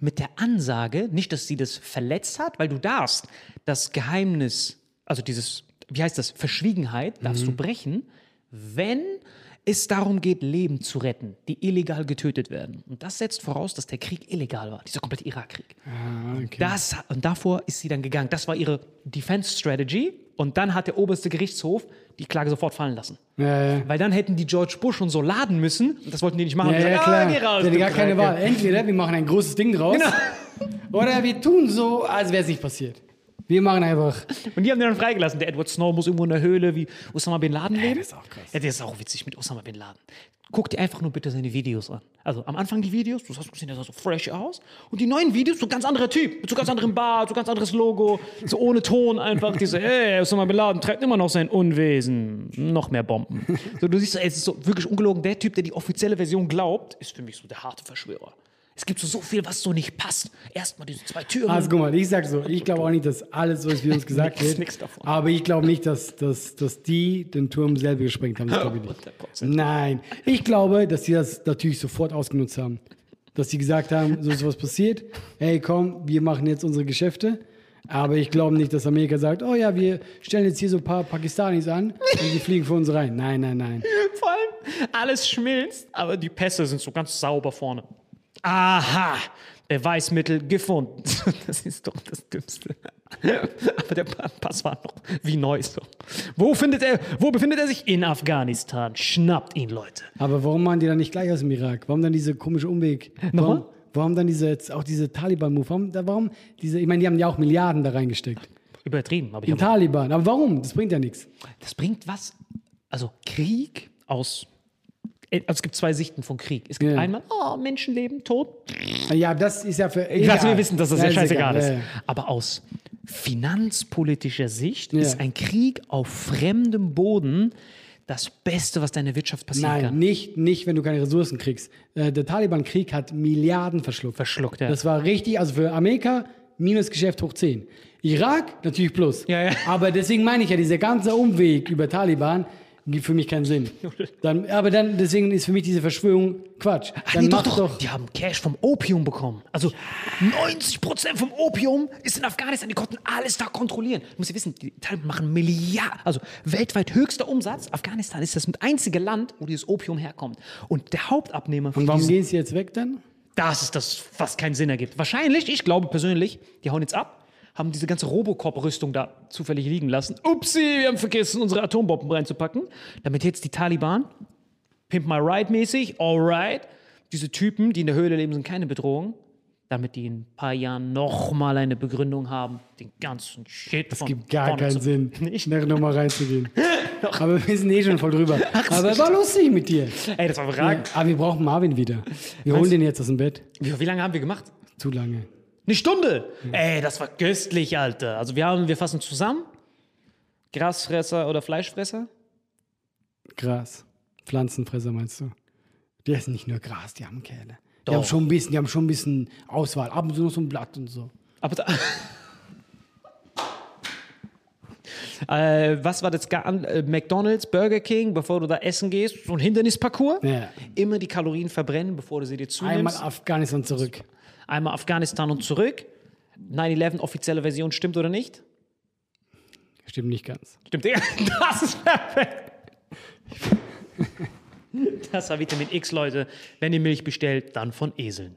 mit der Ansage, nicht, dass sie das verletzt hat, weil du darfst das Geheimnis, also dieses, wie heißt das, Verschwiegenheit, darfst du brechen, wenn es darum geht, Leben zu retten, die illegal getötet werden. Und das setzt voraus, dass der Krieg illegal war, dieser komplette Irakkrieg. Das, und davor ist sie dann gegangen. Das war ihre Defense Strategy. Und dann hat der oberste Gerichtshof die Klage sofort fallen lassen. Ja, ja. Weil dann hätten die George Bush und so laden müssen. Und das wollten die nicht machen. Ja, Und ja, gesagt, klar. Ah, geh raus, Die gar keine. Wahl. Entweder wir machen ein großes Ding draus (laughs) oder wir tun so, als wäre es nicht passiert. Wir machen einfach. Und die haben den dann freigelassen. Der Edward Snow muss irgendwo in der Höhle wie Osama Bin Laden leben. das ist auch krass. Ja, der ist auch witzig mit Osama Bin Laden. Guck dir einfach nur bitte seine Videos an. Also am Anfang die Videos, du sagst, sehen ja so fresh aus. Und die neuen Videos, so ganz anderer Typ, mit so ganz anderem Bart, so ganz anderes Logo, so ohne Ton einfach. Diese, (laughs) ey, Osama Bin Laden treibt immer noch sein Unwesen. Noch mehr Bomben. So, du siehst, es ist so wirklich ungelogen. Der Typ, der die offizielle Version glaubt, ist für mich so der harte Verschwörer. Es gibt so, so viel, was so nicht passt. Erstmal diese zwei Türen. Also guck mal, ich sag so, ich glaube auch nicht, dass alles so ist, wie uns gesagt wird. nix davon. Aber ich glaube nicht, dass, dass, dass die den Turm selber gesprengt haben. Das glaube ich nicht. 100%. Nein. Ich glaube, dass sie das natürlich sofort ausgenutzt haben. Dass sie gesagt haben, so ist was passiert. Hey, komm, wir machen jetzt unsere Geschäfte. Aber ich glaube nicht, dass Amerika sagt, oh ja, wir stellen jetzt hier so ein paar Pakistanis an und die fliegen für uns rein. Nein, nein, nein. Vor allem, alles schmilzt, aber die Pässe sind so ganz sauber vorne. Aha, Beweismittel gefunden. (laughs) Das ist doch das Dümmste. (laughs) Aber der Pa- Pass war noch wie neu so. Wo, findet er, wo befindet er sich? In Afghanistan. Schnappt ihn, Leute. Aber warum machen die dann nicht gleich aus dem Irak? Warum dann diese komische Umweg? Nochmal? Warum, warum dann diese, auch diese Taliban-Move? Warum, da- warum diese, ich meine, die haben ja auch Milliarden da reingesteckt. Übertrieben, aber ich In Taliban. Aber warum? Das bringt ja nichts. das bringt was. Also Krieg aus. Also es gibt zwei Sichten von Krieg. Es gibt Ja. einmal, oh, Menschenleben, Tod, Ja, das ist ja für. Ich weiß, wir wissen, dass das ja, ist scheißegal egal. ist. Ja, ja. Aber aus finanzpolitischer Sicht Ja. ist ein Krieg auf fremdem Boden das Beste, was deiner Wirtschaft passieren Nein, kann. nicht, nicht, wenn du keine Ressourcen kriegst. Äh, der Taliban-Krieg hat Milliarden verschluckt. Verschluckt, ja. Das war richtig, also für Amerika Minusgeschäft hoch 10. Irak natürlich plus. Ja, ja. Aber deswegen meine ich ja, dieser ganze Umweg über Taliban gibt für mich keinen Sinn. (laughs) Dann, aber dann, deswegen ist für mich diese Verschwörung Quatsch. Ach, Dann nee, doch, doch, doch. Die haben Cash vom Opium bekommen. Also 90% vom Opium ist in Afghanistan. Die konnten alles da kontrollieren. Du musst ja wissen, die Taliban machen Milliarden, also weltweit höchster Umsatz. Afghanistan ist das einzige Land, wo dieses Opium herkommt. Und der Hauptabnehmer von Und warum gehen sie jetzt weg dann? Das ist das, was keinen Sinn ergibt. Wahrscheinlich, ich glaube persönlich, die hauen jetzt ab, haben diese ganze Robocop-Rüstung da zufällig liegen lassen. Upsi, wir haben vergessen, unsere Atombomben reinzupacken. Damit jetzt die Taliban, Pimp My Ride mäßig, alright, diese Typen, die in der Höhle leben, sind keine Bedrohung. Damit die in ein paar Jahren nochmal eine Begründung haben, den ganzen Shit Es gibt gar keinen Sinn, (laughs) Nicht? nochmal reinzugehen. (laughs) Aber wir sind eh schon voll drüber. Aber war lustig mit dir. Ey, das war überragend. Aber wir brauchen Marvin wieder. Wir holen den jetzt aus dem Bett. Wie, wie lange haben wir gemacht? Zu lange. Eine Stunde. Ey, das war köstlich, Alter. Also wir haben, wir fassen zusammen. Grasfresser oder Fleischfresser? Gras. Pflanzenfresser meinst du? Die essen nicht nur Gras, die haben Kerle. Die haben schon ein bisschen, die haben schon ein bisschen Auswahl. Ab und zu noch so ein Blatt und so. Aber da (laughs) äh, was war das? Äh, McDonalds, Burger King, bevor du da essen gehst, so ein Hindernisparcours. Ja. Immer die Kalorien verbrennen, bevor du sie dir Einmal zunimmst. Afghanistan zurück. Einmal Afghanistan und zurück. 9-11 offizielle Version stimmt oder nicht? Stimmt nicht ganz. Stimmt, ja. (laughs) Das ist perfekt. Das war Vitamin X, Leute. Wenn ihr Milch bestellt, dann von Eseln.